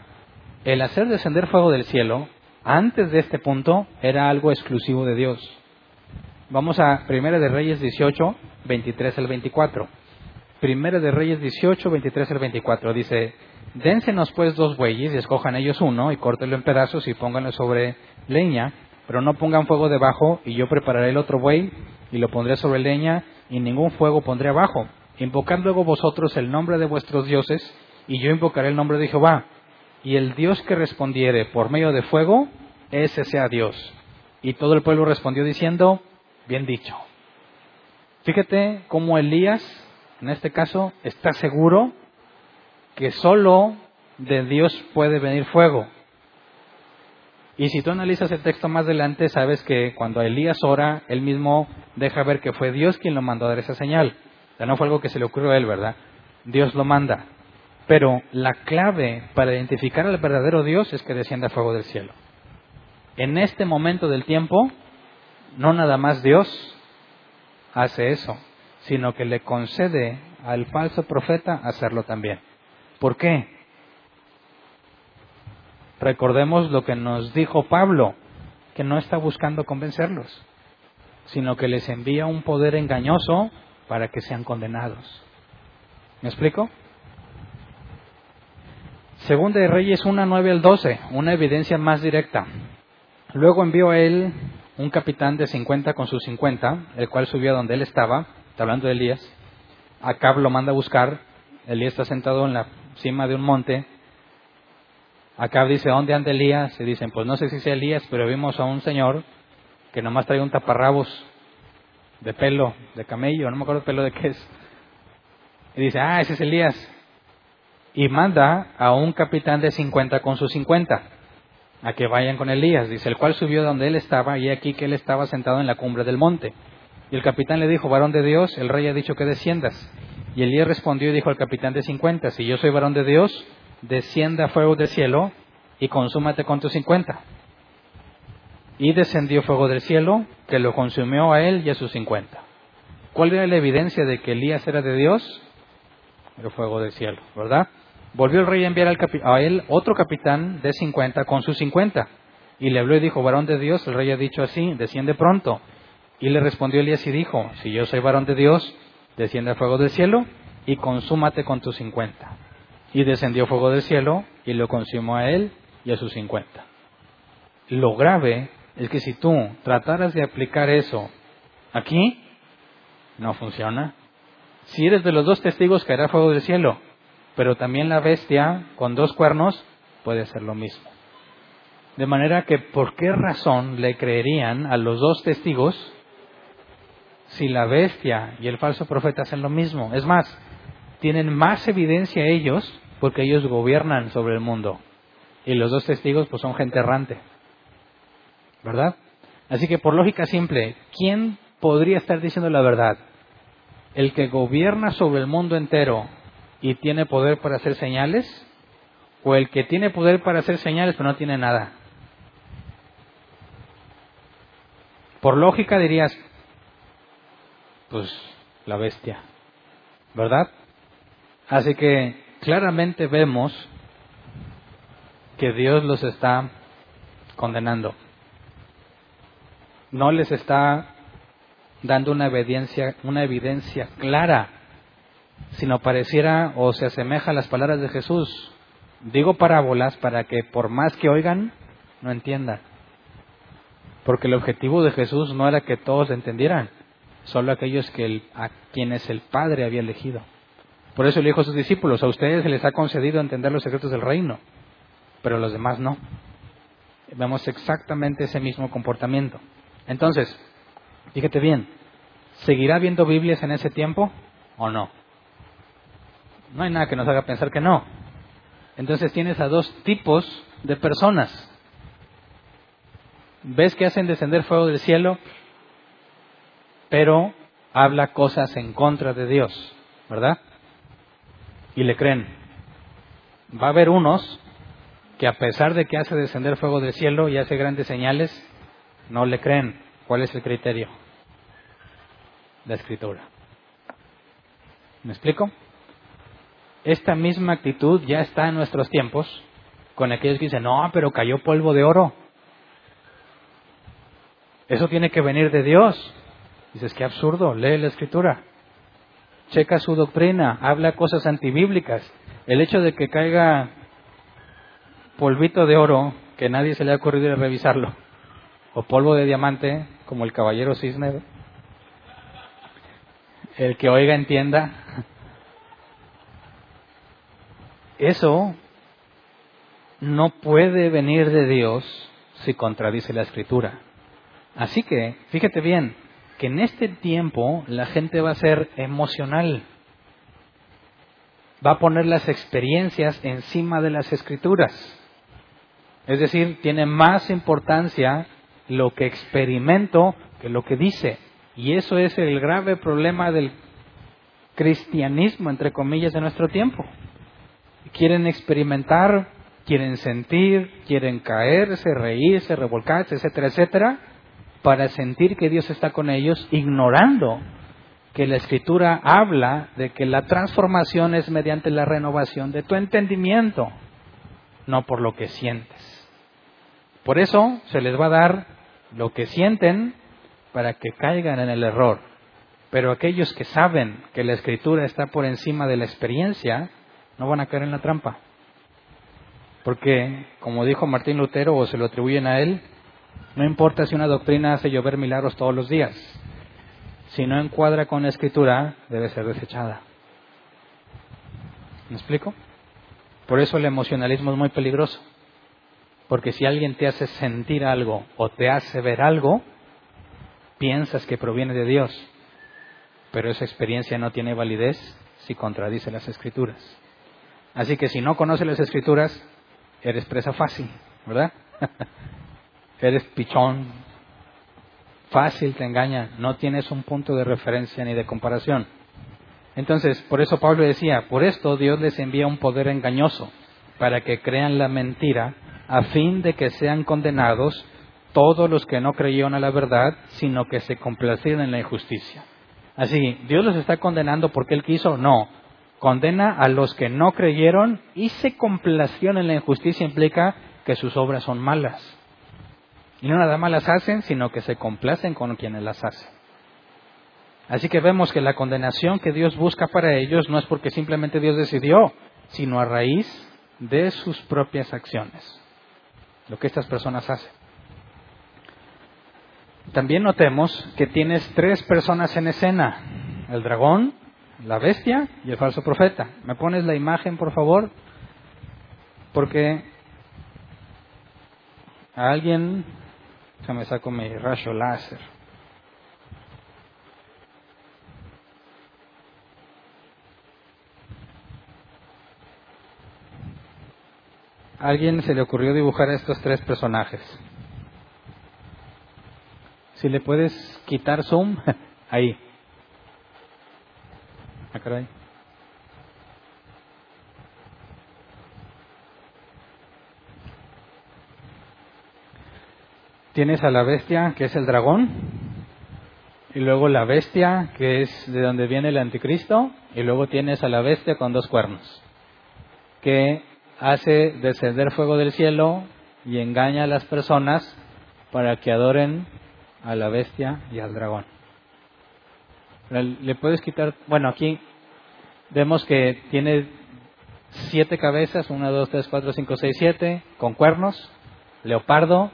el hacer descender fuego del cielo, antes de este punto, era algo exclusivo de Dios. Vamos a Primera de Reyes 18, 23 al 24. Primera de Reyes 18, 23 al 24. Dice, dénsenos pues dos bueyes y escojan ellos uno y córtenlo en pedazos y pónganlo sobre leña, pero no pongan fuego debajo y yo prepararé el otro buey y lo pondré sobre leña y ningún fuego pondré abajo. Invocad luego vosotros el nombre de vuestros dioses y yo invocaré el nombre de Jehová. Y el Dios que respondiere por medio de fuego, ese sea Dios. Y todo el pueblo respondió diciendo, bien dicho. Fíjate cómo Elías, en este caso, está seguro que solo de Dios puede venir fuego. Y si tú analizas el texto más adelante, sabes que cuando Elías ora, él mismo deja ver que fue Dios quien lo mandó a dar esa señal. O no fue algo que se le ocurrió a él, ¿verdad? Dios lo manda. Pero la clave para identificar al verdadero Dios es que descienda fuego del cielo. En este momento del tiempo, no nada más Dios hace eso, sino que le concede al falso profeta hacerlo también. ¿Por qué? Recordemos lo que nos dijo Pablo, que no está buscando convencerlos, sino que les envía un poder engañoso para que sean condenados. ¿Me explico? Segunda de Reyes 1, 9 al 12, una evidencia más directa. Luego envió a él un capitán de 50 con sus 50, el cual subió a donde él estaba, está hablando de Elías. Acab lo manda a buscar, Elías está sentado en la cima de un monte, Acá dice, ¿dónde anda Elías? Y dicen, pues no sé si sea Elías, pero vimos a un señor que nomás trae un taparrabos de pelo, de camello, no me acuerdo el pelo de qué es. Y dice, ah, ese es Elías. Y manda a un capitán de 50 con sus 50 a que vayan con Elías. Dice, el cual subió donde él estaba y aquí que él estaba sentado en la cumbre del monte. Y el capitán le dijo, varón de Dios, el rey ha dicho que desciendas. Y Elías respondió y dijo al capitán de 50, si yo soy varón de Dios, descienda fuego del cielo y consúmate con tus 50. Y descendió fuego del cielo que lo consumió a él y a sus 50. ¿Cuál era la evidencia de que Elías era de Dios? El fuego del cielo, ¿verdad? Volvió el rey a enviar a él otro capitán de 50 con sus 50. Y le habló y dijo, varón de Dios, el rey ha dicho así, desciende pronto. Y le respondió Elías y dijo, si yo soy varón de Dios, desciende el fuego del cielo y consúmate con tus 50. Y descendió fuego del cielo y lo consumió a él y a sus 50. Lo grave es que si tú trataras de aplicar eso aquí, no funciona. Si eres de los dos testigos, caerá fuego del cielo, pero también la bestia con dos cuernos puede ser lo mismo. De manera que, ¿por qué razón le creerían a los dos testigos si la bestia y el falso profeta hacen lo mismo? Es más, tienen más evidencia ellos porque ellos gobiernan sobre el mundo. Y los dos testigos pues son gente errante. ¿Verdad? Así que por lógica simple, ¿quién podría estar diciendo la verdad? ¿El que gobierna sobre el mundo entero y tiene poder para hacer señales? ¿O el que tiene poder para hacer señales pero no tiene nada? Por lógica dirías, pues la bestia, ¿verdad? Así que claramente vemos que Dios los está condenando. No les está dando una evidencia, una evidencia clara, sino pareciera o se asemeja a las palabras de Jesús. Digo parábolas para que por más que oigan, no entiendan. Porque el objetivo de Jesús no era que todos entendieran, solo aquellos que a quienes el Padre había elegido. Por eso le dijo a sus discípulos, a ustedes se les ha concedido entender los secretos del reino, pero a los demás no. Vemos exactamente ese mismo comportamiento. Entonces, fíjate bien, ¿seguirá habiendo Biblias en ese tiempo o no? No hay nada que nos haga pensar que no. Entonces tienes a dos tipos de personas. ¿Ves que hacen descender fuego del cielo? Pero habla cosas en contra de Dios, ¿verdad? y le creen. Va a haber unos que a pesar de que hace descender fuego del cielo y hace grandes señales, no le creen. ¿Cuál es el criterio? La escritura. ¿Me explico? Esta misma actitud ya está en nuestros tiempos con aquellos que dicen, no, pero cayó polvo de oro. Eso tiene que venir de Dios. Dices, qué absurdo, lee la escritura checa su doctrina, habla cosas antibíblicas. El hecho de que caiga polvito de oro, que nadie se le ha ocurrido revisarlo, o polvo de diamante, como el caballero cisne, el que oiga entienda, eso no puede venir de Dios si contradice la escritura. Así que, fíjate bien, que en este tiempo la gente va a ser emocional, va a poner las experiencias encima de las escrituras. Es decir, tiene más importancia lo que experimento que lo que dice. Y eso es el grave problema del cristianismo, entre comillas, de nuestro tiempo. Quieren experimentar, quieren sentir, quieren caerse, reírse, revolcarse, etcétera, etcétera para sentir que Dios está con ellos, ignorando que la escritura habla de que la transformación es mediante la renovación de tu entendimiento, no por lo que sientes. Por eso se les va a dar lo que sienten para que caigan en el error. Pero aquellos que saben que la escritura está por encima de la experiencia, no van a caer en la trampa. Porque, como dijo Martín Lutero, o se lo atribuyen a él, no importa si una doctrina hace llover milagros todos los días. Si no encuadra con la escritura, debe ser desechada. ¿Me explico? Por eso el emocionalismo es muy peligroso. Porque si alguien te hace sentir algo o te hace ver algo, piensas que proviene de Dios, pero esa experiencia no tiene validez si contradice las escrituras. Así que si no conoces las escrituras, eres presa fácil, ¿verdad? eres pichón, fácil te engaña, no tienes un punto de referencia ni de comparación. Entonces, por eso Pablo decía, por esto Dios les envía un poder engañoso, para que crean la mentira, a fin de que sean condenados todos los que no creyeron a la verdad, sino que se complacieron en la injusticia. Así, ¿Dios los está condenando porque Él quiso? No. Condena a los que no creyeron y se complacieron en la injusticia implica que sus obras son malas. Y no nada más las hacen, sino que se complacen con quienes las hacen. Así que vemos que la condenación que Dios busca para ellos no es porque simplemente Dios decidió, sino a raíz de sus propias acciones, lo que estas personas hacen. También notemos que tienes tres personas en escena, el dragón, la bestia y el falso profeta. ¿Me pones la imagen, por favor? Porque a alguien, se me saco mi rayo láser. Alguien se le ocurrió dibujar a estos tres personajes. Si le puedes quitar zoom, ahí. Ah, caray. Tienes a la bestia, que es el dragón, y luego la bestia, que es de donde viene el anticristo, y luego tienes a la bestia con dos cuernos, que hace descender fuego del cielo y engaña a las personas para que adoren a la bestia y al dragón. Le puedes quitar, bueno, aquí vemos que tiene siete cabezas, una, dos, tres, cuatro, cinco, seis, siete, con cuernos, leopardo,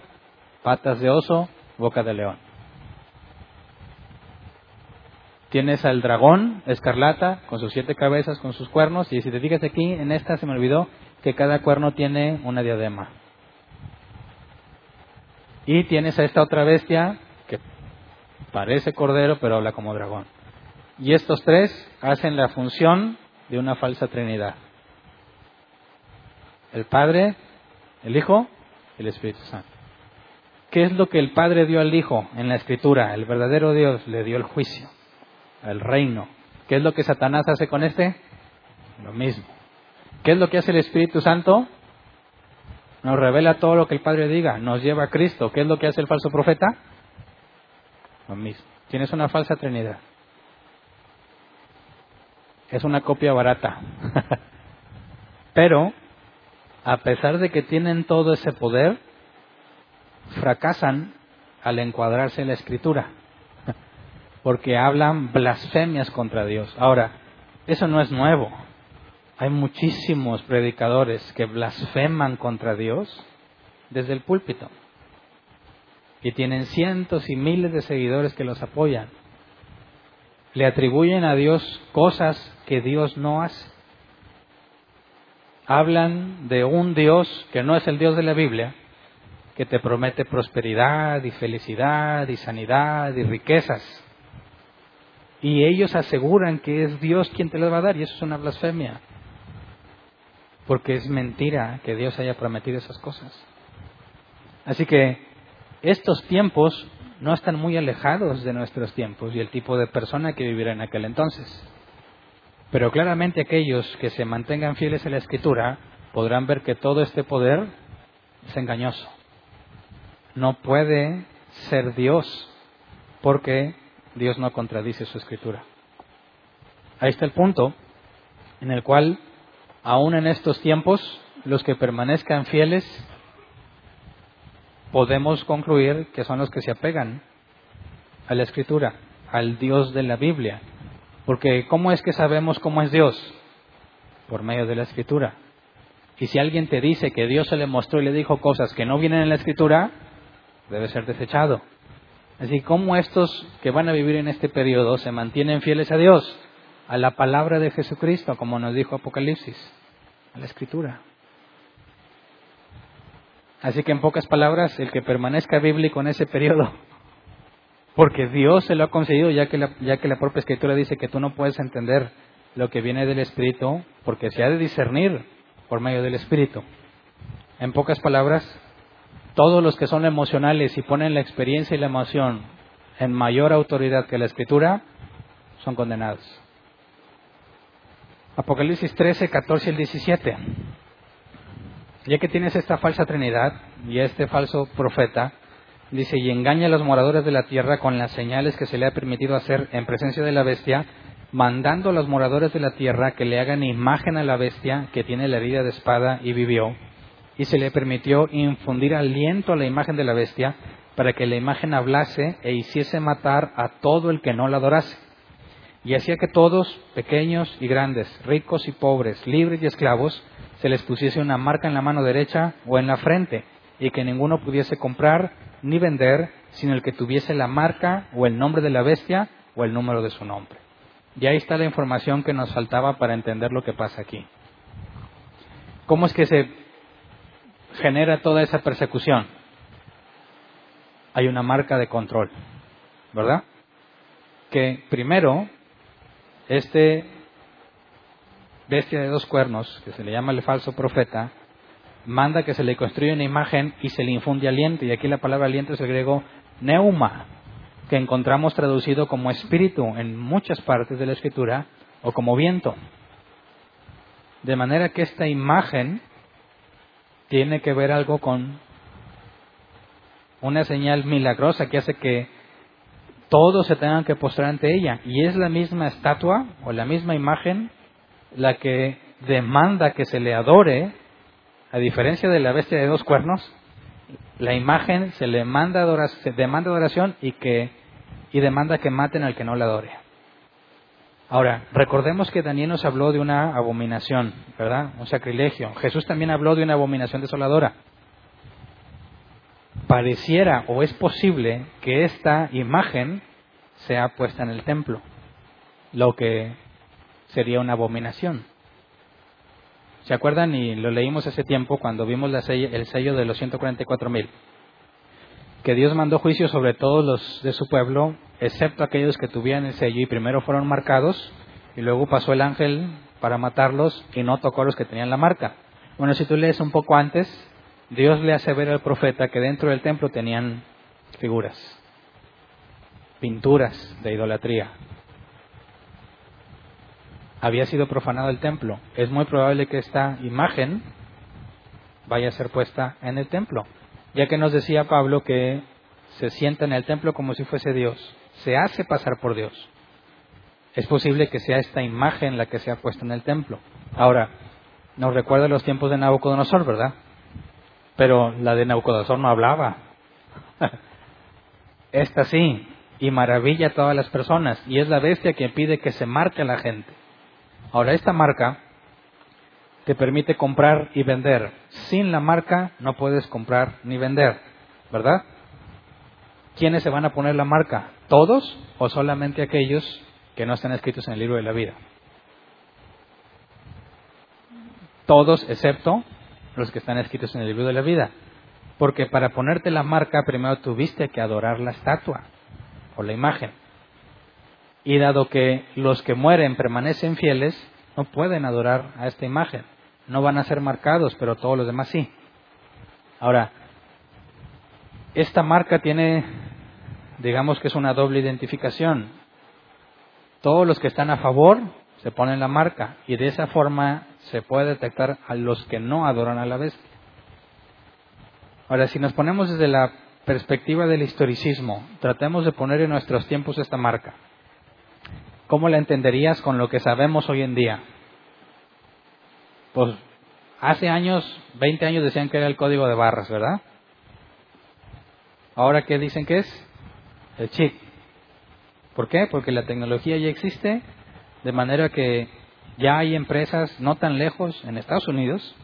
patas de oso, boca de león. Tienes al dragón escarlata con sus siete cabezas, con sus cuernos, y si te fijas aquí, en esta se me olvidó que cada cuerno tiene una diadema. Y tienes a esta otra bestia que parece cordero, pero habla como dragón. Y estos tres hacen la función de una falsa trinidad. El Padre, el Hijo el Espíritu Santo. ¿Qué es lo que el Padre dio al Hijo en la Escritura? El verdadero Dios le dio el juicio, el reino. ¿Qué es lo que Satanás hace con este? Lo mismo. ¿Qué es lo que hace el Espíritu Santo? Nos revela todo lo que el Padre diga, nos lleva a Cristo. ¿Qué es lo que hace el falso profeta? Lo mismo. Tienes una falsa trinidad. Es una copia barata. Pero, a pesar de que tienen todo ese poder, fracasan al encuadrarse en la escritura, porque hablan blasfemias contra Dios. Ahora, eso no es nuevo. Hay muchísimos predicadores que blasfeman contra Dios desde el púlpito y tienen cientos y miles de seguidores que los apoyan. Le atribuyen a Dios cosas que Dios no hace. Hablan de un Dios que no es el Dios de la Biblia, que te promete prosperidad y felicidad y sanidad y riquezas. Y ellos aseguran que es Dios quien te las va a dar y eso es una blasfemia. Porque es mentira que Dios haya prometido esas cosas. Así que estos tiempos no están muy alejados de nuestros tiempos y el tipo de persona que vivirá en aquel entonces. Pero claramente aquellos que se mantengan fieles a la escritura podrán ver que todo este poder es engañoso. No puede ser Dios porque Dios no contradice su escritura. Ahí está el punto en el cual, aún en estos tiempos, los que permanezcan fieles podemos concluir que son los que se apegan a la escritura, al Dios de la Biblia. Porque ¿cómo es que sabemos cómo es Dios? Por medio de la escritura. Y si alguien te dice que Dios se le mostró y le dijo cosas que no vienen en la escritura, debe ser desechado. Así como estos que van a vivir en este periodo se mantienen fieles a Dios, a la palabra de Jesucristo, como nos dijo Apocalipsis, a la escritura. Así que en pocas palabras, el que permanezca bíblico en ese periodo, porque Dios se lo ha concedido, ya que, la, que la propia escritura dice que tú no puedes entender lo que viene del Espíritu, porque se ha de discernir por medio del Espíritu. En pocas palabras, todos los que son emocionales y ponen la experiencia y la emoción en mayor autoridad que la Escritura, son condenados. Apocalipsis 13, 14 y el 17. Ya que tienes esta falsa Trinidad y este falso profeta, dice, y engaña a los moradores de la tierra con las señales que se le ha permitido hacer en presencia de la bestia, mandando a los moradores de la tierra que le hagan imagen a la bestia que tiene la herida de espada y vivió, y se le permitió infundir aliento a la imagen de la bestia para que la imagen hablase e hiciese matar a todo el que no la adorase. Y hacía que todos, pequeños y grandes, ricos y pobres, libres y esclavos, se les pusiese una marca en la mano derecha o en la frente, y que ninguno pudiese comprar ni vender, sino el que tuviese la marca o el nombre de la bestia o el número de su nombre. Y ahí está la información que nos faltaba para entender lo que pasa aquí. ¿Cómo es que se genera toda esa persecución? Hay una marca de control, ¿verdad? Que primero, este bestia de dos cuernos, que se le llama el falso profeta, manda que se le construya una imagen y se le infunde aliento. Y aquí la palabra aliento es el griego neuma, que encontramos traducido como espíritu en muchas partes de la escritura o como viento. De manera que esta imagen tiene que ver algo con una señal milagrosa que hace que todos se tengan que postrar ante ella. Y es la misma estatua o la misma imagen la que demanda que se le adore, a diferencia de la bestia de dos cuernos, la imagen se le manda se demanda adoración y que y demanda que maten al que no la adore. Ahora, recordemos que Daniel nos habló de una abominación, ¿verdad? Un sacrilegio. Jesús también habló de una abominación desoladora. Pareciera o es posible que esta imagen sea puesta en el templo, lo que sería una abominación. ¿Se acuerdan? Y lo leímos hace tiempo cuando vimos la el sello de los 144 mil. Que Dios mandó juicio sobre todos los de su pueblo, excepto aquellos que tuvieran el sello y primero fueron marcados, y luego pasó el ángel para matarlos y no tocó a los que tenían la marca. Bueno, si tú lees un poco antes, Dios le hace ver al profeta que dentro del templo tenían figuras, pinturas de idolatría, había sido profanado el templo. Es muy probable que esta imagen vaya a ser puesta en el templo, ya que nos decía Pablo que se sienta en el templo como si fuese Dios, se hace pasar por Dios. Es posible que sea esta imagen la que sea puesta en el templo. Ahora, nos recuerda los tiempos de Nabucodonosor, ¿verdad? Pero la de Nabucodonosor no hablaba. Esta sí, y maravilla a todas las personas, y es la bestia que pide que se marque a la gente. Ahora, esta marca te permite comprar y vender. Sin la marca no puedes comprar ni vender, ¿verdad? ¿Quiénes se van a poner la marca? ¿Todos o solamente aquellos que no están escritos en el libro de la vida? Todos excepto los que están escritos en el libro de la vida. Porque para ponerte la marca primero tuviste que adorar la estatua o la imagen. Y dado que los que mueren permanecen fieles, no pueden adorar a esta imagen. No van a ser marcados, pero todos los demás sí. Ahora, esta marca tiene, digamos que es una doble identificación. Todos los que están a favor se ponen la marca y de esa forma se puede detectar a los que no adoran a la bestia. Ahora, si nos ponemos desde la perspectiva del historicismo, tratemos de poner en nuestros tiempos esta marca. ¿cómo la entenderías con lo que sabemos hoy en día? Pues hace años, 20 años decían que era el código de barras, ¿verdad? Ahora, ¿qué dicen que es? El chip. ¿Por qué? Porque la tecnología ya existe, de manera que ya hay empresas no tan lejos en Estados Unidos,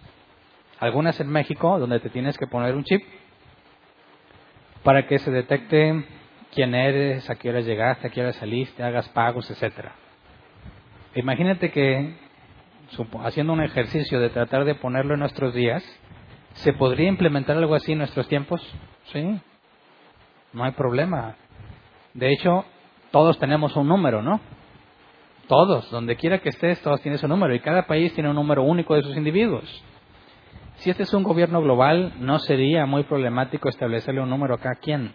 algunas en México, donde te tienes que poner un chip para que se detecte quién eres, a qué hora llegaste, a qué hora saliste, hagas pagos, etcétera. Imagínate que haciendo un ejercicio de tratar de ponerlo en nuestros días, ¿Se podría implementar algo así en nuestros tiempos? Sí. No hay problema. De hecho, todos tenemos un número, ¿no? Todos, donde quiera que estés, todos tienen su número y cada país tiene un número único de sus individuos. Si este es un gobierno global, no sería muy problemático establecerle un número a cada quien.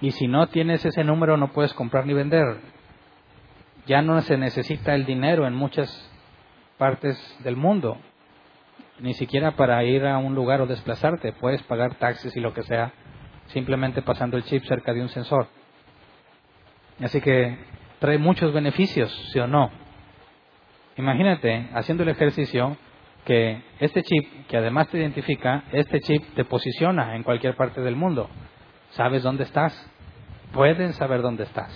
Y si no tienes ese número, no puedes comprar ni vender. Ya no se necesita el dinero en muchas partes del mundo, ni siquiera para ir a un lugar o desplazarte. Puedes pagar taxis y lo que sea, simplemente pasando el chip cerca de un sensor. Así que trae muchos beneficios, ¿sí o no? Imagínate haciendo el ejercicio que este chip, que además te identifica, este chip te posiciona en cualquier parte del mundo. ¿Sabes dónde estás? Pueden saber dónde estás.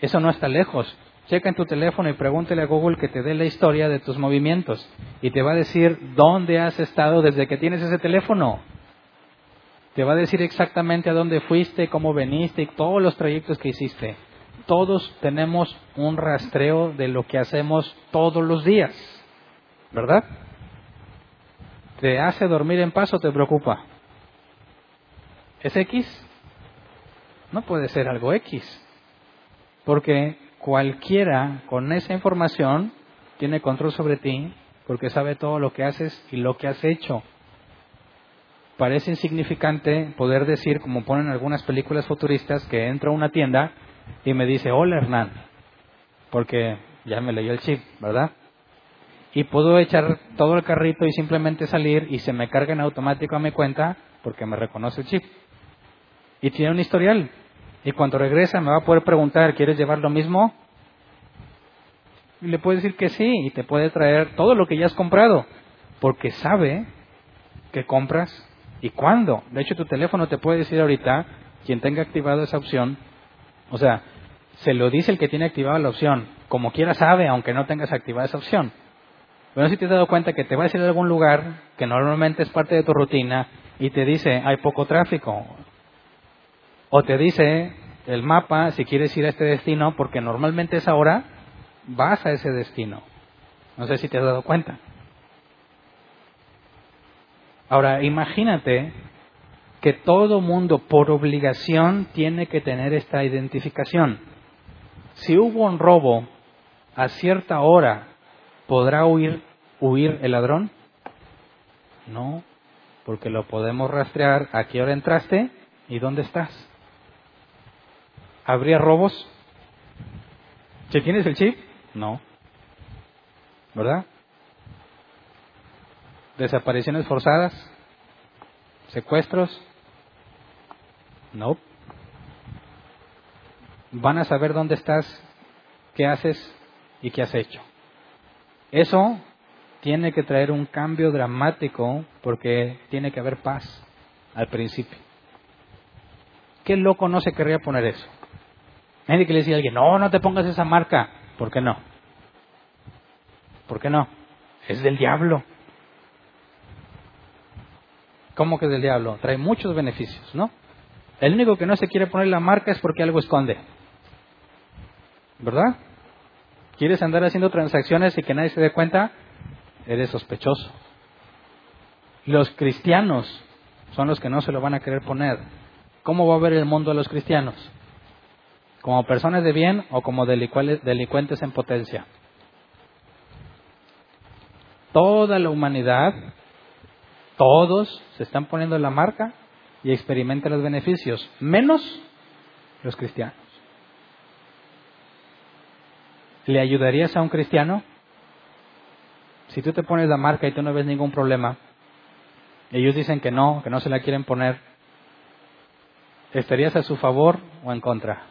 Eso no está lejos. Checa en tu teléfono y pregúntele a Google que te dé la historia de tus movimientos y te va a decir dónde has estado desde que tienes ese teléfono. Te va a decir exactamente a dónde fuiste, cómo veniste y todos los trayectos que hiciste. Todos tenemos un rastreo de lo que hacemos todos los días, ¿verdad? ¿Te hace dormir en paz o te preocupa? ¿Es X? No puede ser algo X, porque cualquiera con esa información tiene control sobre ti, porque sabe todo lo que haces y lo que has hecho. Parece insignificante poder decir, como ponen algunas películas futuristas, que entro a una tienda y me dice, hola Hernán, porque ya me leyó el chip, ¿verdad? Y puedo echar todo el carrito y simplemente salir y se me carga en automático a mi cuenta porque me reconoce el chip. Y tiene un historial. Y cuando regresa me va a poder preguntar, ¿quieres llevar lo mismo? Y le puede decir que sí y te puede traer todo lo que ya has comprado, porque sabe que compras y cuándo. De hecho, tu teléfono te puede decir ahorita, quien tenga activado esa opción, o sea, se lo dice el que tiene activada la opción, como quiera sabe, aunque no tengas activada esa opción. Pero si te has dado cuenta que te va a decir a algún lugar que normalmente es parte de tu rutina y te dice hay poco tráfico. O te dice el mapa si quieres ir a este destino porque normalmente es ahora vas a ese destino. No sé si te has dado cuenta. Ahora, imagínate que todo mundo por obligación tiene que tener esta identificación. Si hubo un robo a cierta hora, ¿podrá huir, huir el ladrón? No, porque lo podemos rastrear a qué hora entraste y dónde estás. ¿Habría robos? ¿Si tienes el chip? No. ¿Verdad? ¿Desapariciones forzadas? ¿Secuestros? No. Van a saber dónde estás, qué haces y qué has hecho. Eso tiene que traer un cambio dramático porque tiene que haber paz al principio. ¿Qué loco no se querría poner eso? Nadie que le decía a alguien, no, no te pongas esa marca. ¿Por qué no? ¿Por qué no? Es del diablo. ¿Cómo que es del diablo? Trae muchos beneficios, ¿no? El único que no se quiere poner la marca es porque algo esconde. ¿Verdad? ¿Quieres andar haciendo transacciones y que nadie se dé cuenta? Eres sospechoso. Los cristianos son los que no se lo van a querer poner. ¿Cómo va a ver el mundo a los cristianos? ¿Como personas de bien o como delincuentes en potencia? Toda la humanidad, todos se están poniendo la marca y experimentan los beneficios, menos los cristianos. ¿Le ayudarías a un cristiano? Si tú te pones la marca y tú no ves ningún problema, ellos dicen que no, que no se la quieren poner, ¿estarías a su favor o en contra?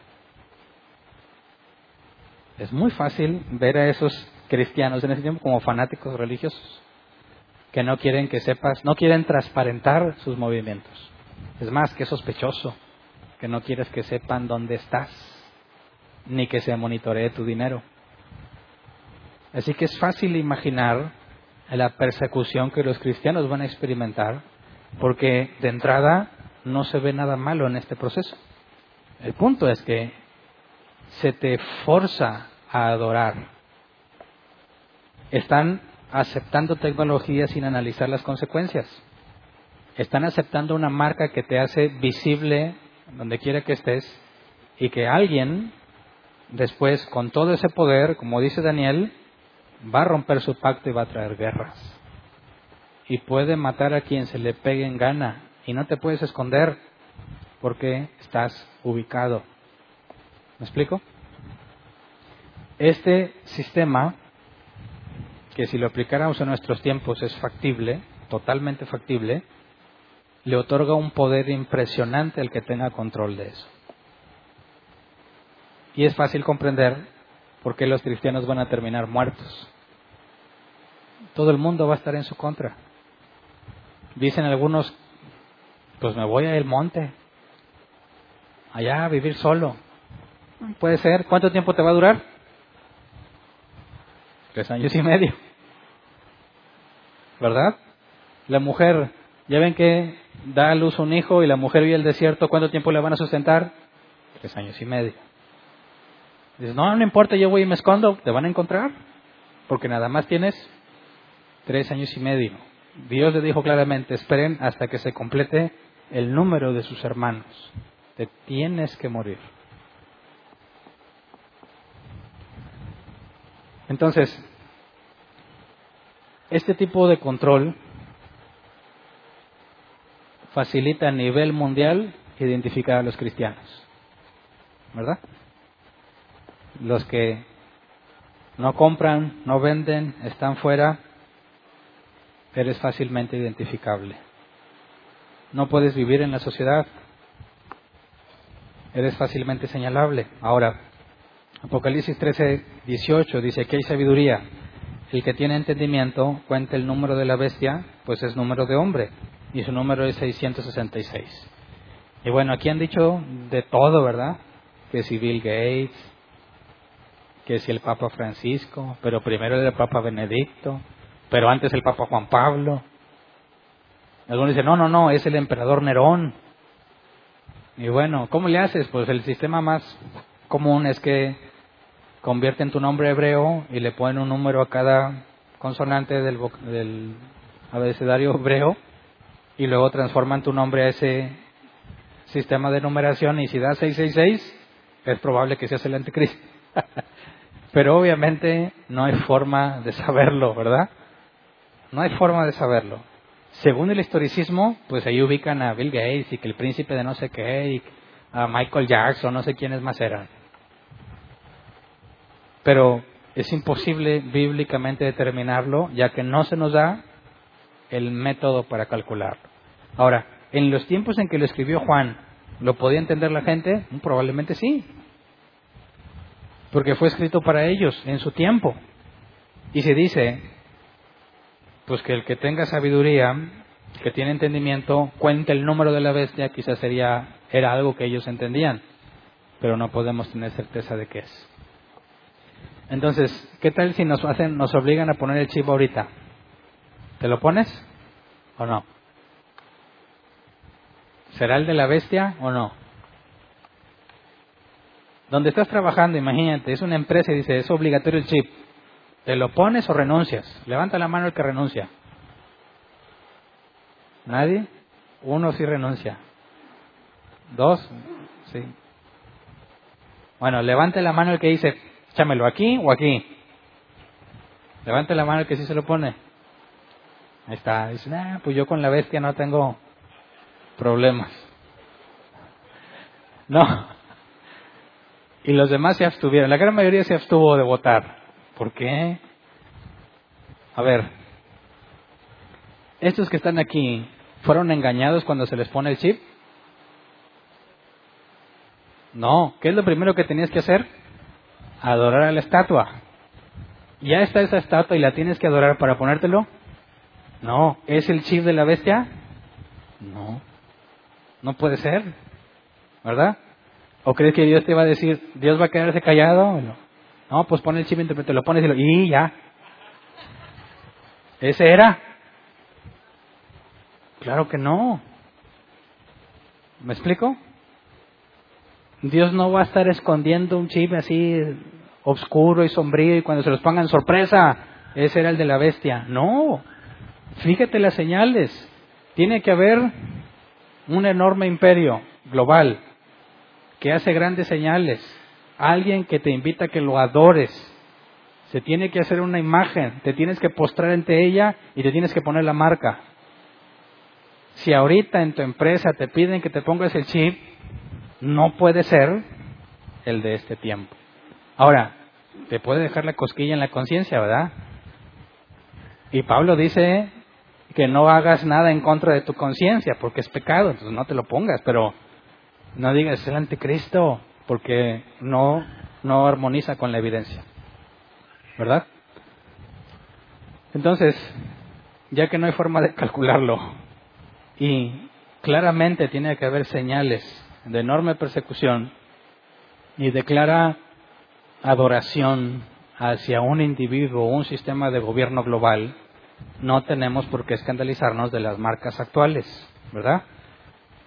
Es muy fácil ver a esos cristianos en ese tiempo como fanáticos religiosos, que no quieren que sepas, no quieren transparentar sus movimientos. Es más que sospechoso que no quieres que sepan dónde estás, ni que se monitoree tu dinero. Así que es fácil imaginar la persecución que los cristianos van a experimentar, porque de entrada no se ve nada malo en este proceso. El punto es que se te forza a adorar. Están aceptando tecnología sin analizar las consecuencias. Están aceptando una marca que te hace visible donde quiera que estés y que alguien después, con todo ese poder, como dice Daniel, va a romper su pacto y va a traer guerras. Y puede matar a quien se le pegue en gana. Y no te puedes esconder porque estás ubicado. ¿Me explico? Este sistema, que si lo aplicáramos en nuestros tiempos es factible, totalmente factible, le otorga un poder impresionante al que tenga control de eso. Y es fácil comprender por qué los cristianos van a terminar muertos. Todo el mundo va a estar en su contra. Dicen algunos, pues me voy al monte, allá a vivir solo. Puede ser. ¿Cuánto tiempo te va a durar? Tres años y medio. ¿Verdad? La mujer, ya ven que da a luz un hijo y la mujer vive el desierto, ¿cuánto tiempo le van a sustentar? Tres años y medio. Dices, no, no importa, yo voy y me escondo, te van a encontrar, porque nada más tienes tres años y medio. Dios le dijo claramente, esperen hasta que se complete el número de sus hermanos. Te tienes que morir. Entonces, este tipo de control facilita a nivel mundial identificar a los cristianos. ¿Verdad? Los que no compran, no venden, están fuera, eres fácilmente identificable. No puedes vivir en la sociedad, eres fácilmente señalable. Ahora, Apocalipsis 13, 18 dice que hay sabiduría. El que tiene entendimiento cuenta el número de la bestia, pues es número de hombre, y su número es 666. Y bueno, aquí han dicho de todo, ¿verdad? Que si Bill Gates, que si el Papa Francisco, pero primero el Papa Benedicto, pero antes el Papa Juan Pablo. Algunos dicen, no, no, no, es el emperador Nerón. Y bueno, ¿cómo le haces? Pues el sistema más común es que convierten tu nombre hebreo y le ponen un número a cada consonante del, del abecedario hebreo y luego transforman tu nombre a ese sistema de numeración y si da 666 es probable que seas el anticristo. Pero obviamente no hay forma de saberlo, ¿verdad? No hay forma de saberlo. Según el historicismo, pues ahí ubican a Bill Gates y que el príncipe de no sé qué y a Michael Jackson, no sé quiénes más eran. Pero es imposible bíblicamente determinarlo, ya que no se nos da el método para calcularlo. Ahora, en los tiempos en que lo escribió Juan, ¿lo podía entender la gente? Mm, probablemente sí. Porque fue escrito para ellos en su tiempo. Y se dice, pues que el que tenga sabiduría, que tiene entendimiento, cuente el número de la bestia, quizás sería, era algo que ellos entendían, pero no podemos tener certeza de qué es. Entonces, ¿qué tal si nos hacen, nos obligan a poner el chip ahorita? ¿Te lo pones o no? ¿Será el de la bestia o no? Donde estás trabajando, imagínate, es una empresa y dice, es obligatorio el chip. ¿Te lo pones o renuncias? Levanta la mano el que renuncia. ¿Nadie? Uno sí renuncia. Dos, sí. Bueno, levante la mano el que dice, échamelo aquí o aquí. Levante la mano el que sí se lo pone. Ahí está. Dice, ah, pues yo con la bestia no tengo problemas. No. Y los demás se abstuvieron. La gran mayoría se abstuvo de votar. ¿Por qué? A ver, estos que están aquí, ¿fueron engañados cuando se les pone el chip? No, ¿qué es lo primero que tenías que hacer? Adorar a la estatua. ¿Ya está esa estatua y la tienes que adorar para ponértelo? No, ¿es el chip de la bestia? No, no puede ser, ¿verdad? ¿O crees que Dios te va a decir, Dios va a quedarse callado? No. Pues pon el chip, te lo pones y, lo, y ya. ¿Ese era? Claro que no. ¿Me explico? Dios no va a estar escondiendo un chip así oscuro y sombrío y cuando se los pongan sorpresa, ese era el de la bestia. No, fíjate las señales. Tiene que haber un enorme imperio global que hace grandes señales. Alguien que te invita a que lo adores. Se tiene que hacer una imagen, te tienes que postrar ante ella y te tienes que poner la marca. Si ahorita en tu empresa te piden que te pongas el chip, no puede ser el de este tiempo. Ahora, te puede dejar la cosquilla en la conciencia, ¿verdad? Y Pablo dice que no hagas nada en contra de tu conciencia, porque es pecado, entonces no te lo pongas, pero no digas el anticristo, porque no, no armoniza con la evidencia. ¿Verdad? Entonces, ya que no hay forma de calcularlo, y claramente tiene que haber señales de enorme persecución y de clara adoración hacia un individuo o un sistema de gobierno global, no tenemos por qué escandalizarnos de las marcas actuales, ¿verdad?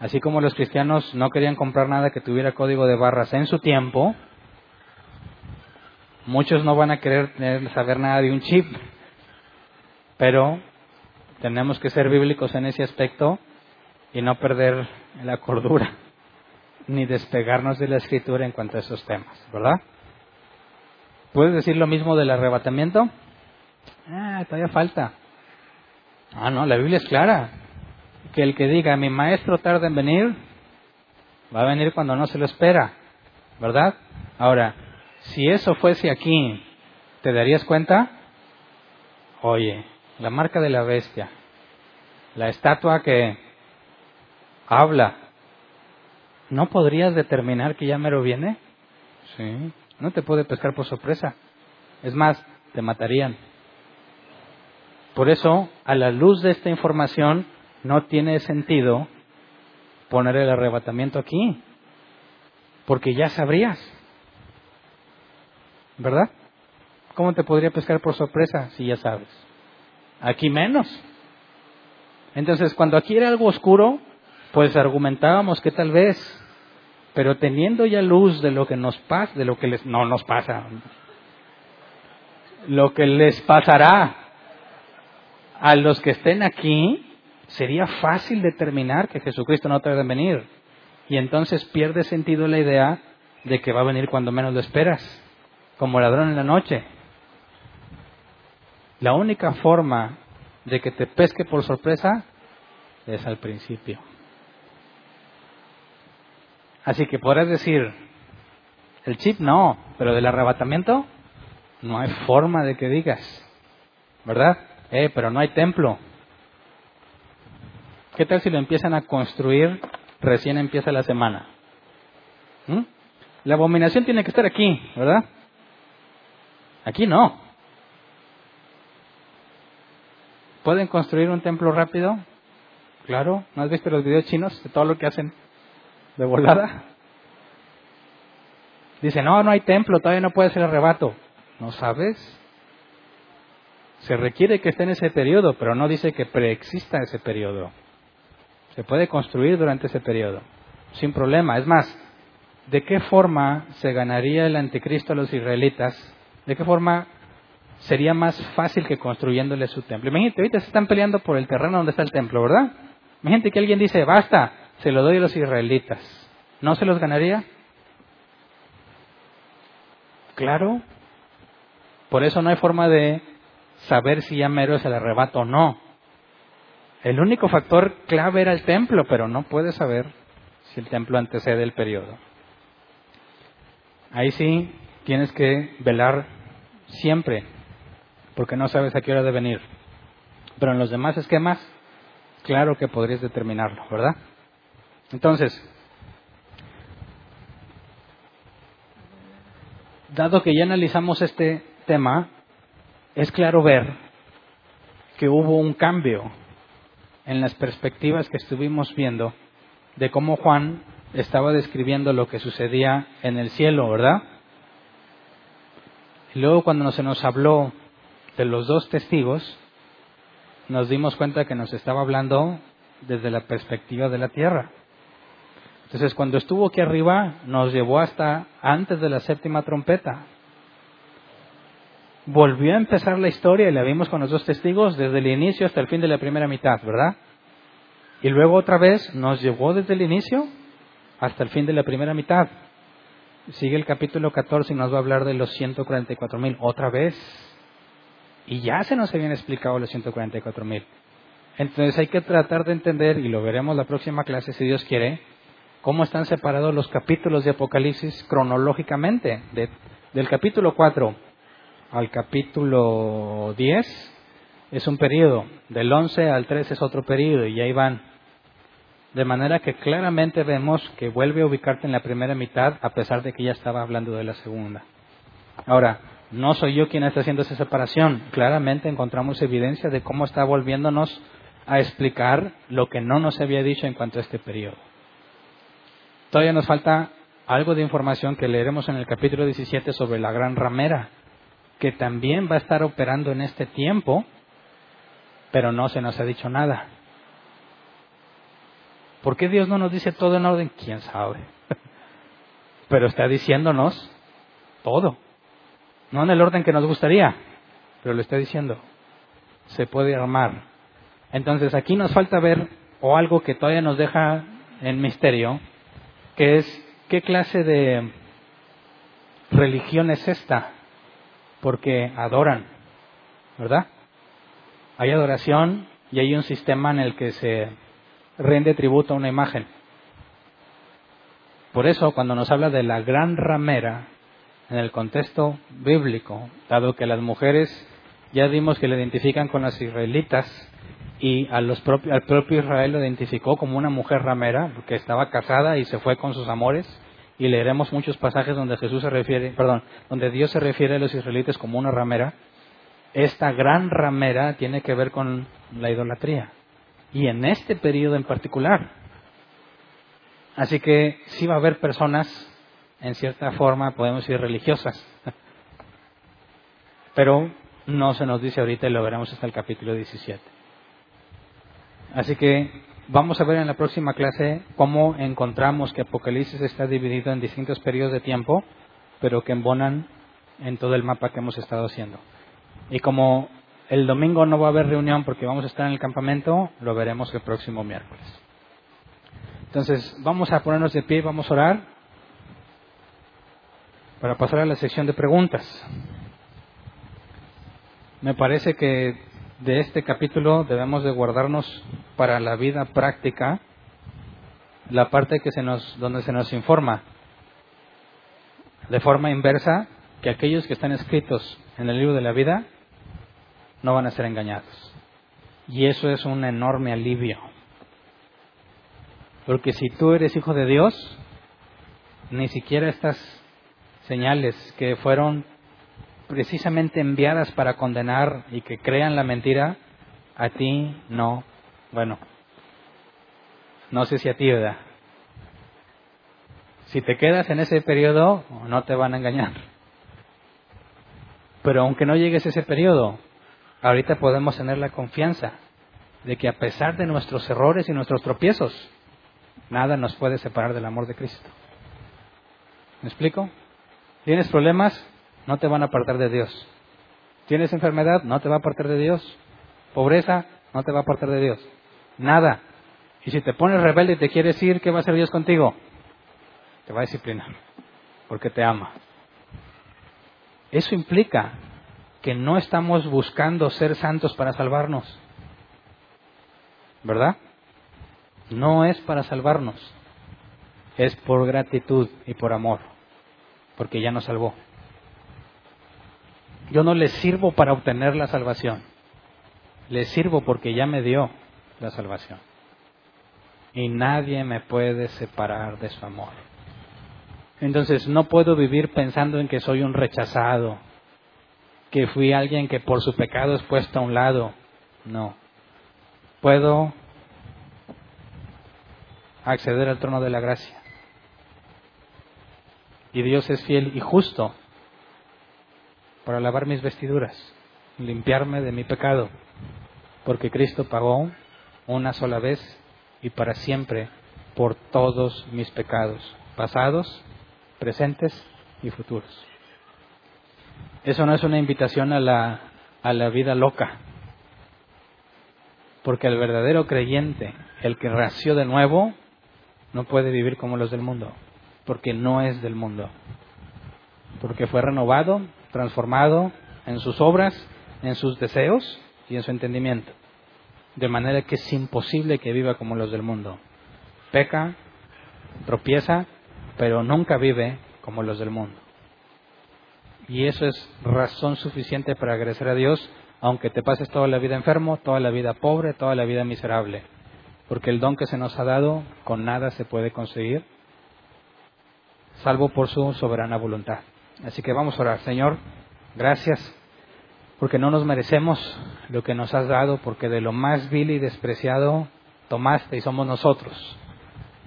Así como los cristianos no querían comprar nada que tuviera código de barras en su tiempo, muchos no van a querer saber nada de un chip, pero tenemos que ser bíblicos en ese aspecto y no perder la cordura ni despegarnos de la escritura en cuanto a esos temas, ¿verdad? ¿Puedes decir lo mismo del arrebatamiento? Ah, todavía falta. Ah, no, la Biblia es clara. Que el que diga, mi maestro tarda en venir, va a venir cuando no se lo espera, ¿verdad? Ahora, si eso fuese aquí, ¿te darías cuenta? Oye, la marca de la bestia, la estatua que habla, ¿no podrías determinar que ya mero viene? Sí, no te puede pescar por sorpresa. Es más, te matarían. Por eso, a la luz de esta información, no tiene sentido poner el arrebatamiento aquí, porque ya sabrías, ¿verdad? ¿Cómo te podría pescar por sorpresa si ya sabes? Aquí menos. Entonces, cuando aquí era algo oscuro, pues argumentábamos que tal vez, pero teniendo ya luz de lo que nos pasa, de lo que les, no nos pasa, lo que les pasará a los que estén aquí, sería fácil determinar que Jesucristo no tarda en venir. Y entonces pierde sentido la idea de que va a venir cuando menos lo esperas, como ladrón en la noche. La única forma de que te pesque por sorpresa es al principio. Así que podrás decir, el chip no, pero del arrebatamiento no hay forma de que digas, ¿verdad? Eh, pero no hay templo. ¿Qué tal si lo empiezan a construir recién empieza la semana? ¿Mm? La abominación tiene que estar aquí, ¿verdad? Aquí no. ¿Pueden construir un templo rápido? Claro, ¿no has visto los videos chinos de todo lo que hacen de volada? Dice, no, no hay templo, todavía no puede ser arrebato. ¿No sabes? Se requiere que esté en ese periodo, pero no dice que preexista ese periodo. Se puede construir durante ese periodo, sin problema. Es más, ¿de qué forma se ganaría el anticristo a los israelitas? ¿De qué forma sería más fácil que construyéndole su templo? Imagínate, ahorita se están peleando por el terreno donde está el templo, ¿verdad? Imagínate que alguien dice, basta, se lo doy a los israelitas. ¿No se los ganaría? Claro. Por eso no hay forma de saber si ya mero es el arrebato o no. El único factor clave era el templo, pero no puedes saber si el templo antecede el periodo. Ahí sí tienes que velar siempre, porque no sabes a qué hora de venir. Pero en los demás esquemas, claro que podrías determinarlo, ¿verdad? Entonces, dado que ya analizamos este tema, es claro ver que hubo un cambio en las perspectivas que estuvimos viendo de cómo Juan estaba describiendo lo que sucedía en el cielo, ¿verdad? Y luego cuando se nos habló de los dos testigos, nos dimos cuenta que nos estaba hablando desde la perspectiva de la tierra. Entonces cuando estuvo aquí arriba nos llevó hasta antes de la séptima trompeta. Volvió a empezar la historia y la vimos con los dos testigos desde el inicio hasta el fin de la primera mitad, ¿verdad? Y luego otra vez nos llevó desde el inicio hasta el fin de la primera mitad. Sigue el capítulo 14 y nos va a hablar de los 144 mil otra vez. Y ya se nos habían explicado los 144 mil. Entonces hay que tratar de entender, y lo veremos la próxima clase si Dios quiere, cómo están separados los capítulos de Apocalipsis cronológicamente. del capítulo 4 al capítulo 10 es un periodo, del 11 al 13 es otro periodo, y ahí van. De manera que claramente vemos que vuelve a ubicarte en la primera mitad a pesar de que ya estaba hablando de la segunda. Ahora, no soy yo quien está haciendo esa separación. Claramente encontramos evidencia de cómo está volviéndonos a explicar lo que no nos había dicho en cuanto a este periodo. Todavía nos falta algo de información que leeremos en el capítulo 17 sobre la gran ramera, que también va a estar operando en este tiempo, pero no se nos ha dicho nada. ¿Por qué Dios no nos dice todo en orden? ¿Quién sabe? pero está diciéndonos todo. No en el orden que nos gustaría, pero lo está diciendo. Se puede armar entonces aquí nos falta ver, o algo que todavía nos deja en misterio, que es qué clase de religión es esta, porque adoran, ¿verdad? Hay adoración y hay un sistema en el que se rinde tributo a una imagen. Por eso, cuando nos habla de la gran ramera, en el contexto bíblico, dado que las mujeres ya vimos que le identifican con las israelitas, y a los al propio Israel lo identificó como una mujer ramera, que estaba casada y se fue con sus amores. Y leeremos muchos pasajes donde Jesús se refiere, perdón, donde Dios se refiere a los israelitas como una ramera. Esta gran ramera tiene que ver con la idolatría. Y en este periodo en particular. Así que sí va a haber personas, en cierta forma, podemos decir religiosas. Pero no se nos dice ahorita y lo veremos hasta el capítulo 17. Así que vamos a ver en la próxima clase cómo encontramos que Apocalipsis está dividido en distintos periodos de tiempo, pero que embonan en todo el mapa que hemos estado haciendo. Y como el domingo no va a haber reunión porque vamos a estar en el campamento, lo veremos el próximo miércoles. Entonces, vamos a ponernos de pie vamos a orar para pasar a la sección de preguntas. Me parece que de este capítulo debemos de guardarnos para la vida práctica la parte que se nos, donde se nos informa de forma inversa que aquellos que están escritos en el libro de la vida no van a ser engañados. Y eso es un enorme alivio. Porque si tú eres hijo de Dios, ni siquiera estas señales que fueron precisamente enviadas para condenar y que crean la mentira, a ti no. Bueno, no sé si a ti, ¿verdad? Si te quedas en ese periodo, no te van a engañar. Pero aunque no llegues a ese periodo, ahorita podemos tener la confianza de que a pesar de nuestros errores y nuestros tropiezos, nada nos puede separar del amor de Cristo. ¿Me explico? ¿Tienes problemas? No te van a apartar de Dios. ¿Tienes enfermedad? No te va a apartar de Dios. Pobreza? No te va a apartar de Dios. Nada. Y si te pones rebelde y te quieres ir, ¿qué va a hacer Dios contigo? Te va a disciplinar, porque te ama. Eso implica que no estamos buscando ser santos para salvarnos. ¿Verdad? No es para salvarnos. Es por gratitud y por amor, porque ya nos salvó. Yo no le sirvo para obtener la salvación. Le sirvo porque ya me dio la salvación. Y nadie me puede separar de su amor. Entonces no puedo vivir pensando en que soy un rechazado, que fui alguien que por su pecado es puesto a un lado. No. Puedo acceder al trono de la gracia. Y Dios es fiel y justo para lavar mis vestiduras, limpiarme de mi pecado, porque Cristo pagó una sola vez y para siempre por todos mis pecados, pasados, presentes y futuros. Eso no es una invitación a la, a la vida loca. Porque el verdadero creyente, el que ració de nuevo, no puede vivir como los del mundo. Porque no es del mundo. Porque fue renovado, transformado en sus obras, en sus deseos y en su entendimiento. De manera que es imposible que viva como los del mundo. Peca, tropieza, pero nunca vive como los del mundo. Y eso es razón suficiente para agradecer a Dios, aunque te pases toda la vida enfermo, toda la vida pobre, toda la vida miserable. Porque el don que se nos ha dado con nada se puede conseguir, salvo por su soberana voluntad. Así que vamos a orar. Señor, gracias porque no nos merecemos lo que nos has dado, porque de lo más vil y despreciado tomaste y somos nosotros.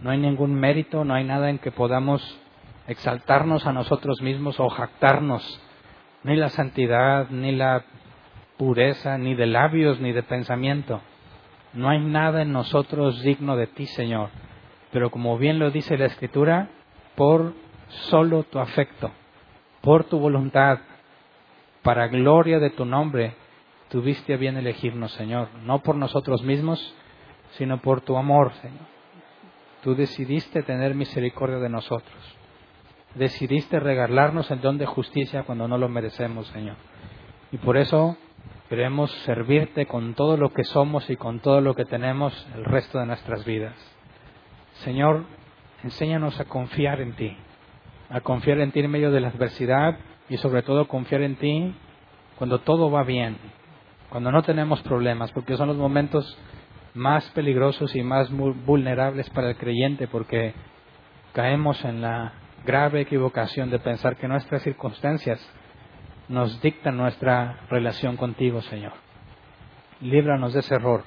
No hay ningún mérito, no hay nada en que podamos exaltarnos a nosotros mismos o jactarnos, ni la santidad, ni la pureza, ni de labios, ni de pensamiento. No hay nada en nosotros digno de ti, Señor. Pero como bien lo dice la Escritura, por solo tu afecto, por tu voluntad, para gloria de tu nombre, tuviste a bien elegirnos, Señor, no por nosotros mismos, sino por tu amor, Señor. Tú decidiste tener misericordia de nosotros. Decidiste regalarnos el don de justicia cuando no lo merecemos, Señor. Y por eso queremos servirte con todo lo que somos y con todo lo que tenemos el resto de nuestras vidas. Señor, enséñanos a confiar en ti, a confiar en ti en medio de la adversidad y sobre todo confiar en ti cuando todo va bien, cuando no tenemos problemas, porque son los momentos más peligrosos y más vulnerables para el creyente, porque caemos en la grave equivocación de pensar que nuestras circunstancias nos dictan nuestra relación contigo, Señor. Líbranos de ese error.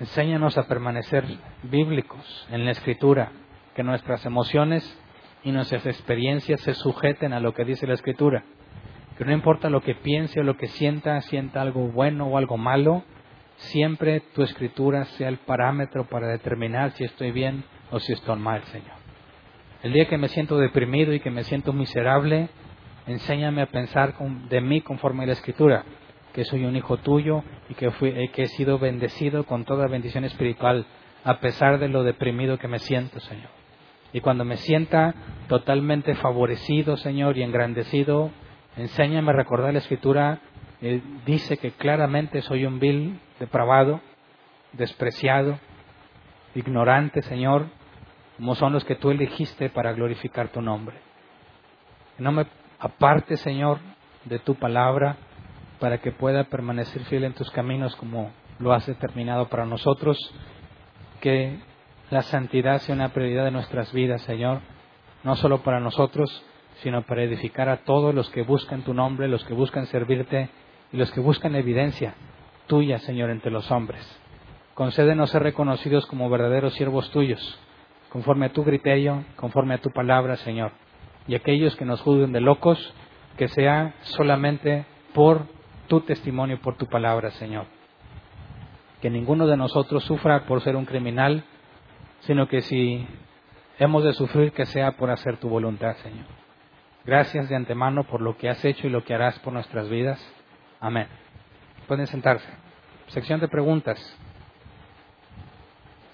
Enséñanos a permanecer bíblicos en la Escritura, que nuestras emociones y nuestras experiencias se sujeten a lo que dice la Escritura. Que no importa lo que piense o lo que sienta, sienta algo bueno o algo malo, siempre tu Escritura sea el parámetro para determinar si estoy bien o si estoy mal, Señor. El día que me siento deprimido y que me siento miserable, enséñame a pensar de mí conforme a la Escritura, que soy un hijo tuyo y que, que he sido bendecido con toda bendición espiritual, a pesar de lo deprimido que me siento, Señor. Y cuando me sienta totalmente favorecido, Señor, y engrandecido, enséñame a recordar la escritura. dice que claramente soy un vil, depravado, despreciado, ignorante, Señor, como son los que tú elegiste para glorificar tu nombre. No me aparte, Señor, de tu palabra para que pueda permanecer fiel en tus caminos como lo has determinado para nosotros. Que la santidad sea una prioridad de nuestras vidas, Señor, no solo para nosotros, sino para edificar a todos los que buscan tu nombre, los que buscan servirte y los que buscan evidencia tuya, Señor, entre los hombres. Concédenos ser reconocidos como verdaderos siervos tuyos, conforme a tu criterio, conforme a tu palabra, Señor. Y aquellos que nos juzguen de locos, que sea solamente por tu testimonio, por tu palabra, Señor. Que ninguno de nosotros sufra por ser un criminal, sino que si hemos de sufrir, que sea por hacer tu voluntad, Señor. Gracias de antemano por lo que has hecho y lo que harás por nuestras vidas. Amén. Pueden sentarse. Sección de preguntas.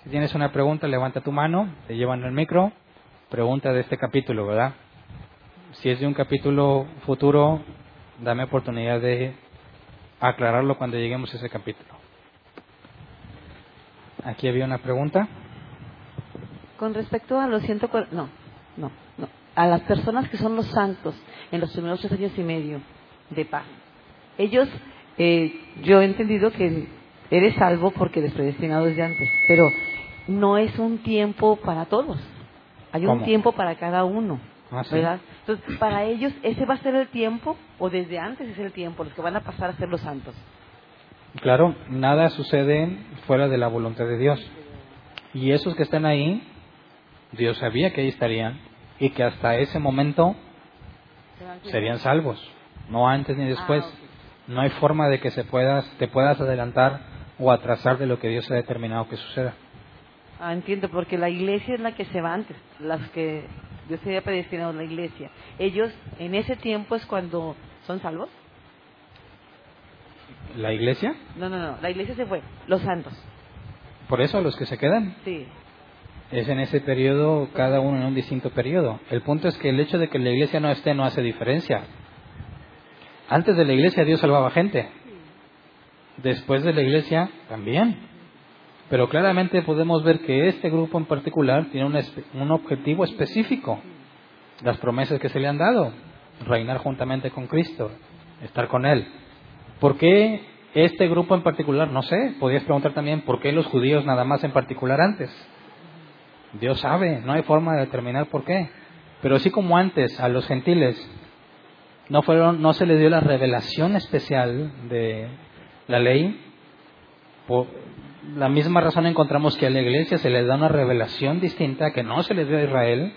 Si tienes una pregunta, levanta tu mano, te llevan el micro. Pregunta de este capítulo, ¿verdad? Si es de un capítulo futuro, dame oportunidad de aclararlo cuando lleguemos a ese capítulo. Aquí había una pregunta. Con respecto a los ciento... No, no, no. A las personas que son los santos en los primeros tres años y medio de paz. Ellos, eh, yo he entendido que eres salvo porque eres predestinado desde antes, pero no es un tiempo para todos. Hay un ¿Cómo? tiempo para cada uno. Ah, sí. ¿Verdad? Entonces, para ellos, ¿ese va a ser el tiempo o desde antes es el tiempo, los que van a pasar a ser los santos? Claro, nada sucede fuera de la voluntad de Dios. Y esos que están ahí, Dios sabía que ahí estarían y que hasta ese momento serían salvos, no antes ni después. Ah, No hay forma de que se puedas, te puedas adelantar o atrasar de lo que Dios ha determinado que suceda. Ah, entiendo, porque la iglesia es la que se va antes, las que Dios había predestinado la iglesia. Ellos en ese tiempo es cuando son salvos. ¿La iglesia? No, no, no, la iglesia se fue, los santos. Por eso los que se quedan. Sí. Es en ese periodo, cada uno en un distinto periodo. El punto es que el hecho de que la iglesia no esté no hace diferencia. Antes de la iglesia Dios salvaba gente. Después de la iglesia también. Pero claramente podemos ver que este grupo en particular tiene un, un objetivo específico. Las promesas que se le han dado. Reinar juntamente con Cristo. Estar con Él. ¿Por qué este grupo en particular? No sé. Podrías preguntar también por qué los judíos nada más en particular antes. Dios sabe, no hay forma de determinar por qué. Pero así como antes a los gentiles no fueron, no se les dio la revelación especial de la ley, por la misma razón encontramos que a la iglesia se les da una revelación distinta que no se les dio a Israel,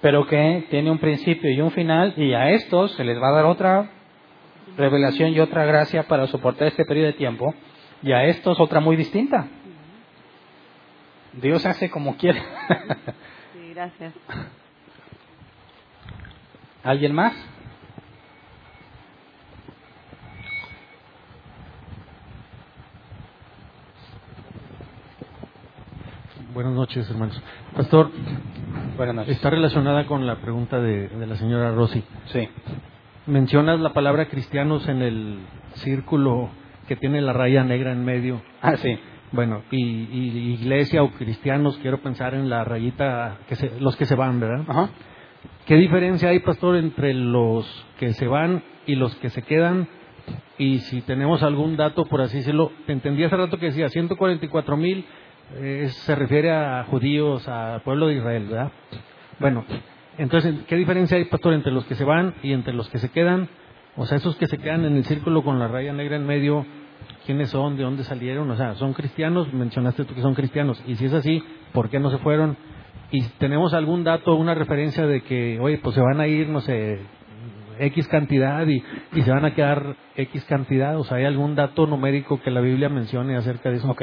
pero que tiene un principio y un final, y a estos se les va a dar otra revelación y otra gracia para soportar este periodo de tiempo, y a estos otra muy distinta. Dios hace como quiere. Sí, gracias. ¿Alguien más? Buenas noches, hermanos. Pastor, Buenas noches. está relacionada con la pregunta de, de la señora Rossi. Sí. Mencionas la palabra cristianos en el círculo que tiene la raya negra en medio. Ah, sí. Bueno, y, y iglesia o cristianos, quiero pensar en la rayita, que se- los que se van, ¿verdad? Ajá. ¿Qué diferencia hay, pastor, entre los que se van y los que se quedan? Y si tenemos algún dato, por así decirlo, te entendí hace rato que decía 144 mil eh, se refiere a judíos, al pueblo de Israel, ¿verdad? Bueno, entonces, ¿qué diferencia hay, pastor, entre los que se van y entre los que se quedan? O sea, esos que se quedan en el círculo con la raya negra en medio, ¿quiénes son? ¿De dónde salieron? O sea, ¿son cristianos? Mencionaste tú que son cristianos. Y si es así, ¿por qué no se fueron? Y tenemos algún dato, una referencia de que, oye, pues se van a ir, no sé, X cantidad y, y se van a quedar X cantidad. O sea, ¿hay algún dato numérico que la Biblia mencione acerca de eso? Ok.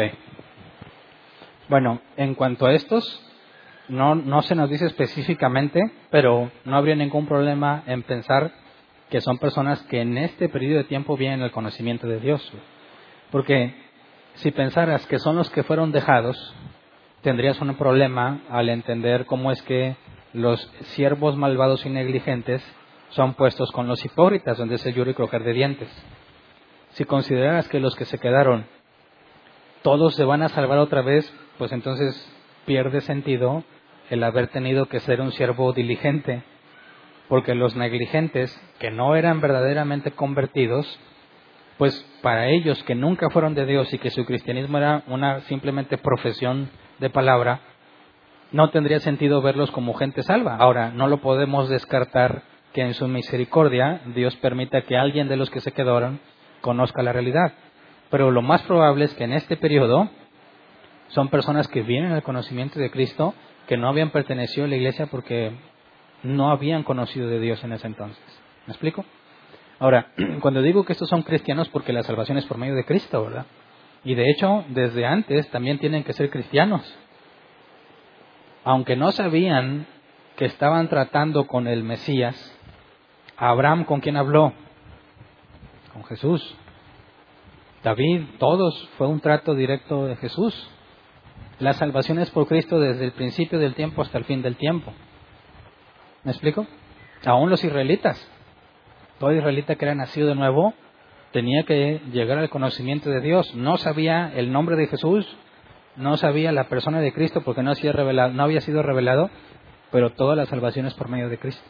Bueno, en cuanto a estos, no, no se nos dice específicamente, pero no habría ningún problema en pensar que son personas que en este periodo de tiempo vienen al conocimiento de Dios. Porque si pensaras que son los que fueron dejados, tendrías un problema al entender cómo es que los siervos malvados y negligentes son puestos con los hipócritas, donde es el y crojar de dientes. Si consideraras que los que se quedaron todos se van a salvar otra vez, pues entonces pierde sentido el haber tenido que ser un siervo diligente, porque los negligentes que no eran verdaderamente convertidos, pues para ellos que nunca fueron de Dios y que su cristianismo era una simplemente profesión de palabra, no tendría sentido verlos como gente salva. Ahora, no lo podemos descartar que en su misericordia Dios permita que alguien de los que se quedaron conozca la realidad. Pero lo más probable es que en este periodo son personas que vienen al conocimiento de Cristo, que no habían pertenecido a la iglesia porque no habían conocido de Dios en ese entonces. ¿Me explico? Ahora, cuando digo que estos son cristianos, porque la salvación es por medio de Cristo, ¿verdad? Y de hecho, desde antes también tienen que ser cristianos. Aunque no sabían que estaban tratando con el Mesías, Abraham con quién habló? Con Jesús. David, todos, fue un trato directo de Jesús. La salvación es por Cristo desde el principio del tiempo hasta el fin del tiempo. ¿Me explico? Aún los israelitas. Todo israelita que era nacido de nuevo tenía que llegar al conocimiento de Dios. No sabía el nombre de Jesús, no sabía la persona de Cristo porque no, hacía revelado, no había sido revelado, pero toda la salvación es por medio de Cristo.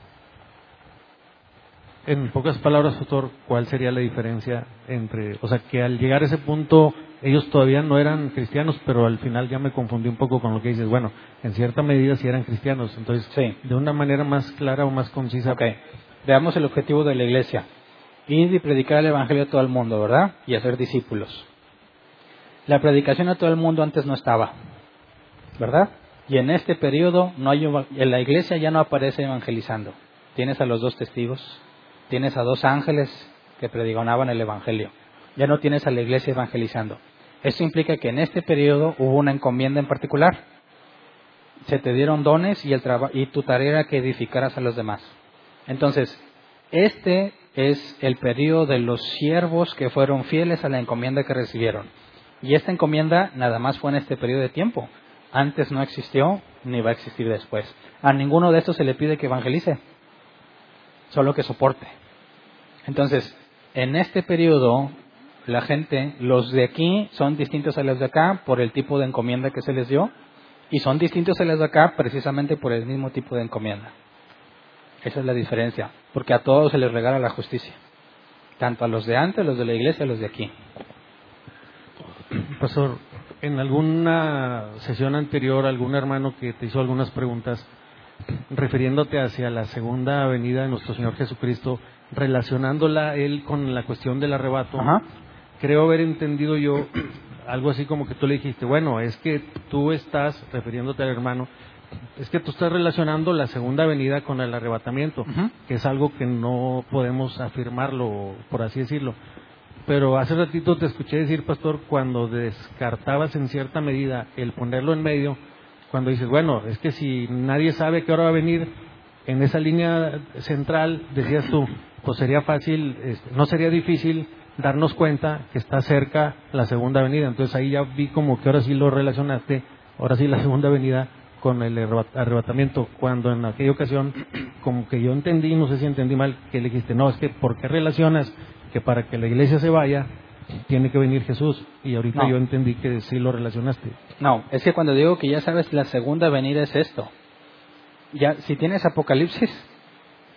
En pocas palabras, pastor, ¿cuál sería la diferencia entre, o sea, que al llegar a ese punto ellos todavía no eran cristianos, pero al final ya me confundí un poco con lo que dices. Bueno, en cierta medida sí eran cristianos, entonces, Sí. de una manera más clara o más concisa. Ok, veamos el objetivo de la iglesia. Ir y predicar el Evangelio a todo el mundo, ¿verdad? Y hacer discípulos. La predicación a todo el mundo antes no estaba, ¿verdad? Y en este periodo no hay, en la iglesia ya no aparece evangelizando. Tienes a los dos testigos, tienes a dos ángeles que predigonaban el Evangelio. Ya no tienes a la iglesia evangelizando. Esto implica que en este periodo hubo una encomienda en particular. se te dieron dones y, el y tu tarea era que edificaras a los demás. Entonces, este es el periodo de los siervos que fueron fieles a la encomienda que recibieron. Y esta encomienda nada más fue en este periodo de tiempo. Antes no existió ni va a existir después. A ninguno de estos se le pide que evangelice, solo que soporte. Entonces, en este periodo, la gente, los de aquí son distintos a los de acá por el tipo de encomienda que se les dio y son distintos a los de acá precisamente por el mismo tipo de encomienda. Esa es la diferencia, porque a todos se les regala la justicia, tanto a los de antes, los de la iglesia, a los de aquí. Pastor, en alguna sesión anterior, algún hermano que te hizo algunas preguntas refiriéndote hacia la segunda venida de nuestro Señor Jesucristo, relacionándola él con la cuestión del arrebato, Ajá. creo haber entendido yo algo así como que tú le dijiste, bueno, es que tú estás, refiriéndote al hermano, es que tú estás relacionando la segunda venida con el arrebatamiento, que es algo que no podemos afirmarlo, por así decirlo. Pero hace ratito te escuché decir, pastor, cuando descartabas en cierta medida el ponerlo en medio, cuando dices, bueno, es que si nadie sabe qué hora va a venir, en esa línea central, decías tú, pues sería fácil, este, no sería difícil darnos cuenta que está cerca la segunda venida. Entonces ahí ya vi como que ahora sí lo relacionaste, ahora sí la segunda venida con el arreba- arrebatamiento, cuando en aquella ocasión, como que yo entendí, no sé si entendí mal, que le dijiste, no, es que ¿por qué relacionas que para que la iglesia se vaya, tiene que venir Jesús? Y ahorita No. yo entendí que sí lo relacionaste. No, es que cuando digo que ya sabes la segunda venida es esto. Ya, si tienes Apocalipsis,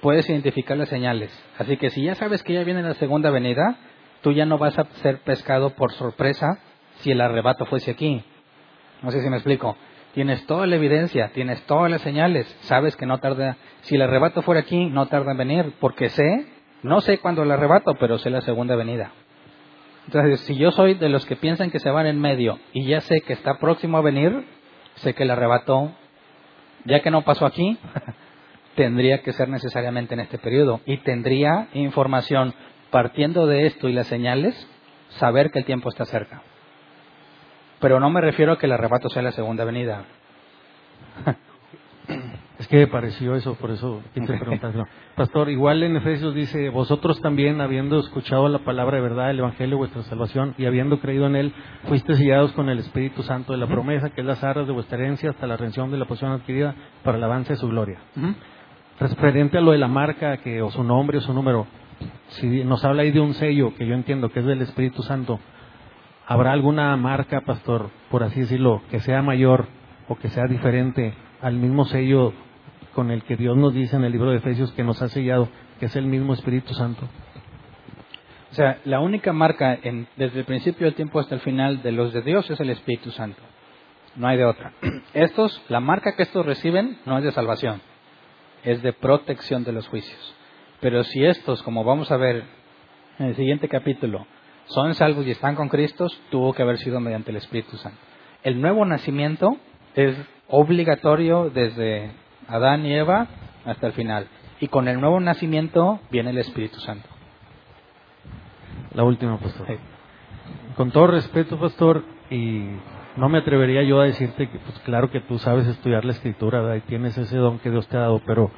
puedes identificar las señales. Así que si ya sabes que ya viene la segunda venida, tú ya no vas a ser pescado por sorpresa si el arrebato fuese aquí. No sé si me explico. Tienes toda la evidencia, tienes todas las señales, sabes que no tarda. Si el arrebato fuera aquí, no tarda en venir, porque sé, no sé cuándo el arrebato, pero sé la segunda venida. Entonces, si yo soy de los que piensan que se van en medio y ya sé que está próximo a venir, sé que el arrebato, ya que no pasó aquí, tendría que ser necesariamente en este periodo y tendría información partiendo de esto y las señales, saber que el tiempo está cerca. Pero no me refiero a que el arrebato sea la segunda venida. Es que me pareció eso, por eso quise preguntarlo. Pastor, igual en Efesios dice, vosotros también, habiendo escuchado la palabra de verdad, el Evangelio de vuestra salvación, y habiendo creído en él, fuiste sellados con el Espíritu Santo de la promesa, que es las arras de vuestra herencia, hasta la redención de la posición adquirida para el avance de su gloria. Referente a lo de la marca, que o su nombre o su número, si nos habla ahí de un sello, que yo entiendo que es del Espíritu Santo, ¿habrá alguna marca, pastor, por así decirlo, que sea mayor o que sea diferente al mismo sello con el que Dios nos dice en el libro de Efesios que nos ha sellado, que es el mismo Espíritu Santo? O sea, la única marca en- desde el principio del tiempo hasta el final de los de Dios es el Espíritu Santo. No hay de otra. Estos, la marca que estos reciben no es de salvación, es de protección de los juicios. Pero si estos, como vamos a ver en el siguiente capítulo, son salvos y están con Cristo, tuvo que haber sido mediante el Espíritu Santo. El nuevo nacimiento es obligatorio desde Adán y Eva hasta el final. Y con el nuevo nacimiento viene el Espíritu Santo. La última, pastor. Sí. Con todo respeto, pastor, y no me atrevería yo a decirte que, pues claro que tú sabes estudiar la escritura, ¿verdad? y tienes ese don que Dios te ha dado, pero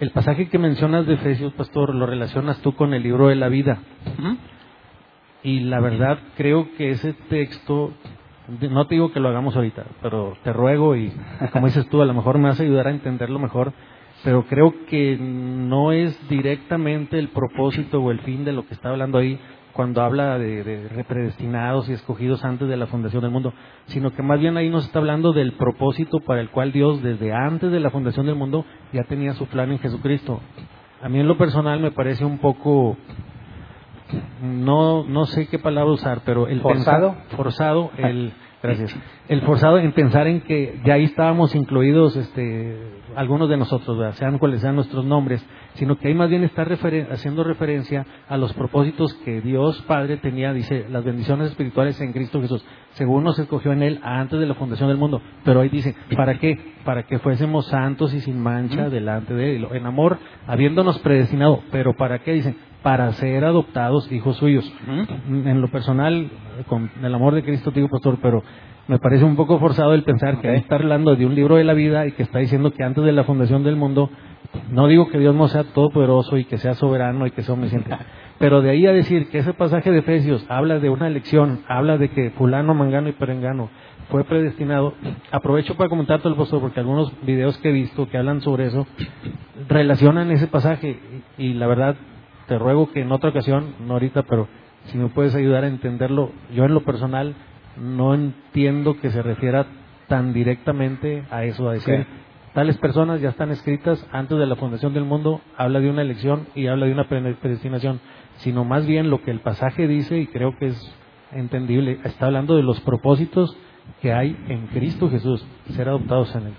el pasaje que mencionas de Efesios, pastor, lo relacionas tú con el libro de la vida. Y la verdad, creo que ese texto, no te digo que lo hagamos ahorita, pero te ruego y, como dices tú, a lo mejor me vas a ayudar a entenderlo mejor, pero creo que no es directamente el propósito o el fin de lo que está hablando ahí cuando habla de, de predestinados y escogidos antes de la fundación del mundo, sino que más bien ahí nos está hablando del propósito para el cual Dios desde antes de la fundación del mundo ya tenía su plan en Jesucristo. A mí en lo personal me parece un poco no no sé qué palabra usar, pero el ¿Forzado? pensar- forzado, el gracias, el forzado en pensar en que ya ahí estábamos incluidos, este, algunos de nosotros, ¿verdad? sean cuales sean nuestros nombres, sino que ahí más bien está referen- haciendo referencia a los propósitos que Dios Padre tenía, dice, las bendiciones espirituales en Cristo Jesús, según nos escogió en Él antes de la fundación del mundo, pero ahí dice, ¿para qué? Para que fuésemos santos y sin mancha delante de Él, en amor, habiéndonos predestinado, pero ¿para qué? Dicen, para ser adoptados hijos suyos. En lo personal, con el amor de Cristo te digo, pastor, pero me parece un poco forzado el pensar que está hablando de un libro de la vida y que está diciendo que antes de la fundación del mundo, no digo que Dios no sea todopoderoso y que sea soberano y que sea omnisciente, pero de ahí a decir que ese pasaje de Efesios habla de una elección, habla de que fulano, mangano y perengano fue predestinado, aprovecho para comentar todo el pastor porque algunos videos que he visto que hablan sobre eso relacionan ese pasaje y la verdad te ruego que en otra ocasión, no ahorita, pero si me puedes ayudar a entenderlo, yo en lo personal no entiendo que se refiera tan directamente a eso, a decir, tales personas ya están escritas antes de la fundación del mundo, habla de una elección y habla de una pre- predestinación, sino más bien lo que el pasaje dice, y creo que es entendible, está hablando de los propósitos que hay en Cristo Jesús, ser adoptados en Él.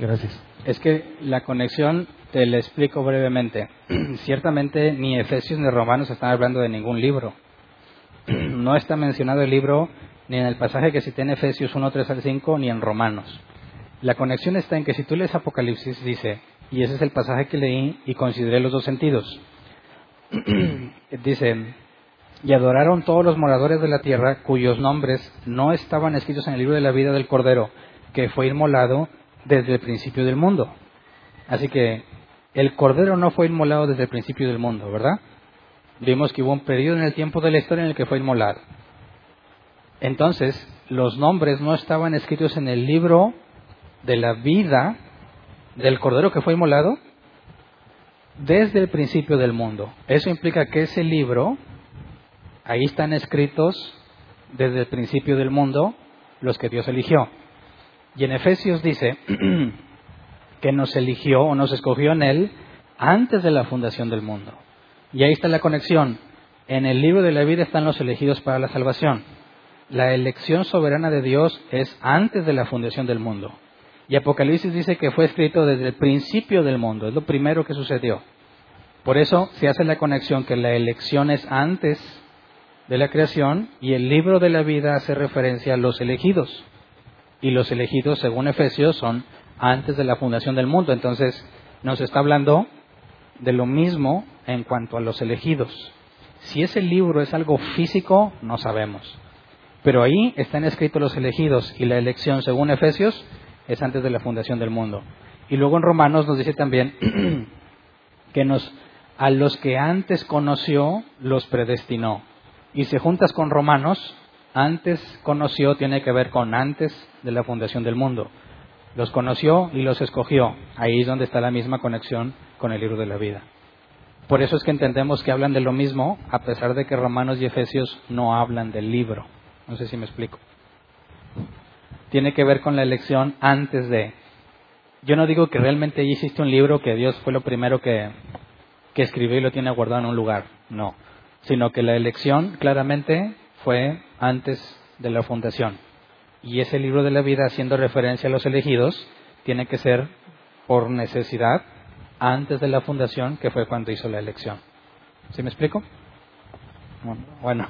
Gracias. Es que la conexión, te la explico brevemente. Ciertamente ni Efesios ni Romanos están hablando de ningún libro. No está mencionado el libro ni en el pasaje que cité en Efesios 1, 3 al 5, ni en Romanos. La conexión está en que si tú lees Apocalipsis, dice, y ese es el pasaje que leí y consideré los dos sentidos. dice, y adoraron todos los moradores de la tierra cuyos nombres no estaban escritos en el libro de la vida del Cordero, que fue inmolado desde el principio del mundo. Así que el Cordero no fue inmolado desde el principio del mundo, ¿verdad? Vimos que hubo un periodo en el tiempo de la historia en el que fue inmolado. Entonces, los nombres no estaban escritos en el libro de la vida del Cordero que fue inmolado desde el principio del mundo. Eso implica que ese libro, ahí están escritos desde el principio del mundo los que Dios eligió. Y en Efesios dice que nos eligió o nos escogió en Él antes de la fundación del mundo. Y ahí está la conexión. En el libro de la vida están los elegidos para la salvación. La elección soberana de Dios es antes de la fundación del mundo. Y Apocalipsis dice que fue escrito desde el principio del mundo, es lo primero que sucedió. Por eso se hace la conexión que la elección es antes de la creación y el libro de la vida hace referencia a los elegidos. Y los elegidos, según Efesios, son antes de la fundación del mundo. Entonces, nos está hablando de lo mismo en cuanto a los elegidos. Si ese libro es algo físico, no sabemos. Pero ahí están escritos los elegidos y la elección, según Efesios, es antes de la fundación del mundo. Y luego en Romanos nos dice también que nos, a los que antes conoció, los predestinó. Y si juntas con Romanos, antes conoció tiene que ver con antes de la fundación del mundo. Los conoció y los escogió. Ahí es donde está la misma conexión con el libro de la vida. Por eso es que entendemos que hablan de lo mismo, a pesar de que Romanos y Efesios no hablan del libro. No sé si me explico. Tiene que ver con la elección antes de. Yo no digo que realmente ahí existe un libro que Dios fue lo primero que, que escribió y lo tiene guardado en un lugar. No. Sino que la elección claramente fue antes de la fundación. Y ese libro de la vida, haciendo referencia a los elegidos, tiene que ser por necesidad antes de la fundación, que fue cuando hizo la elección. ¿Sí me explico? Bueno,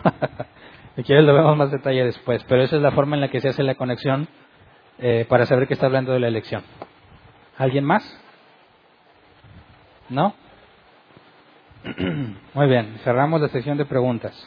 si quieres lo vemos más detalle después, pero esa es la forma en la que se hace la conexión eh, para saber que está hablando de la elección. ¿Alguien más? ¿No? Muy bien, cerramos la sección de preguntas.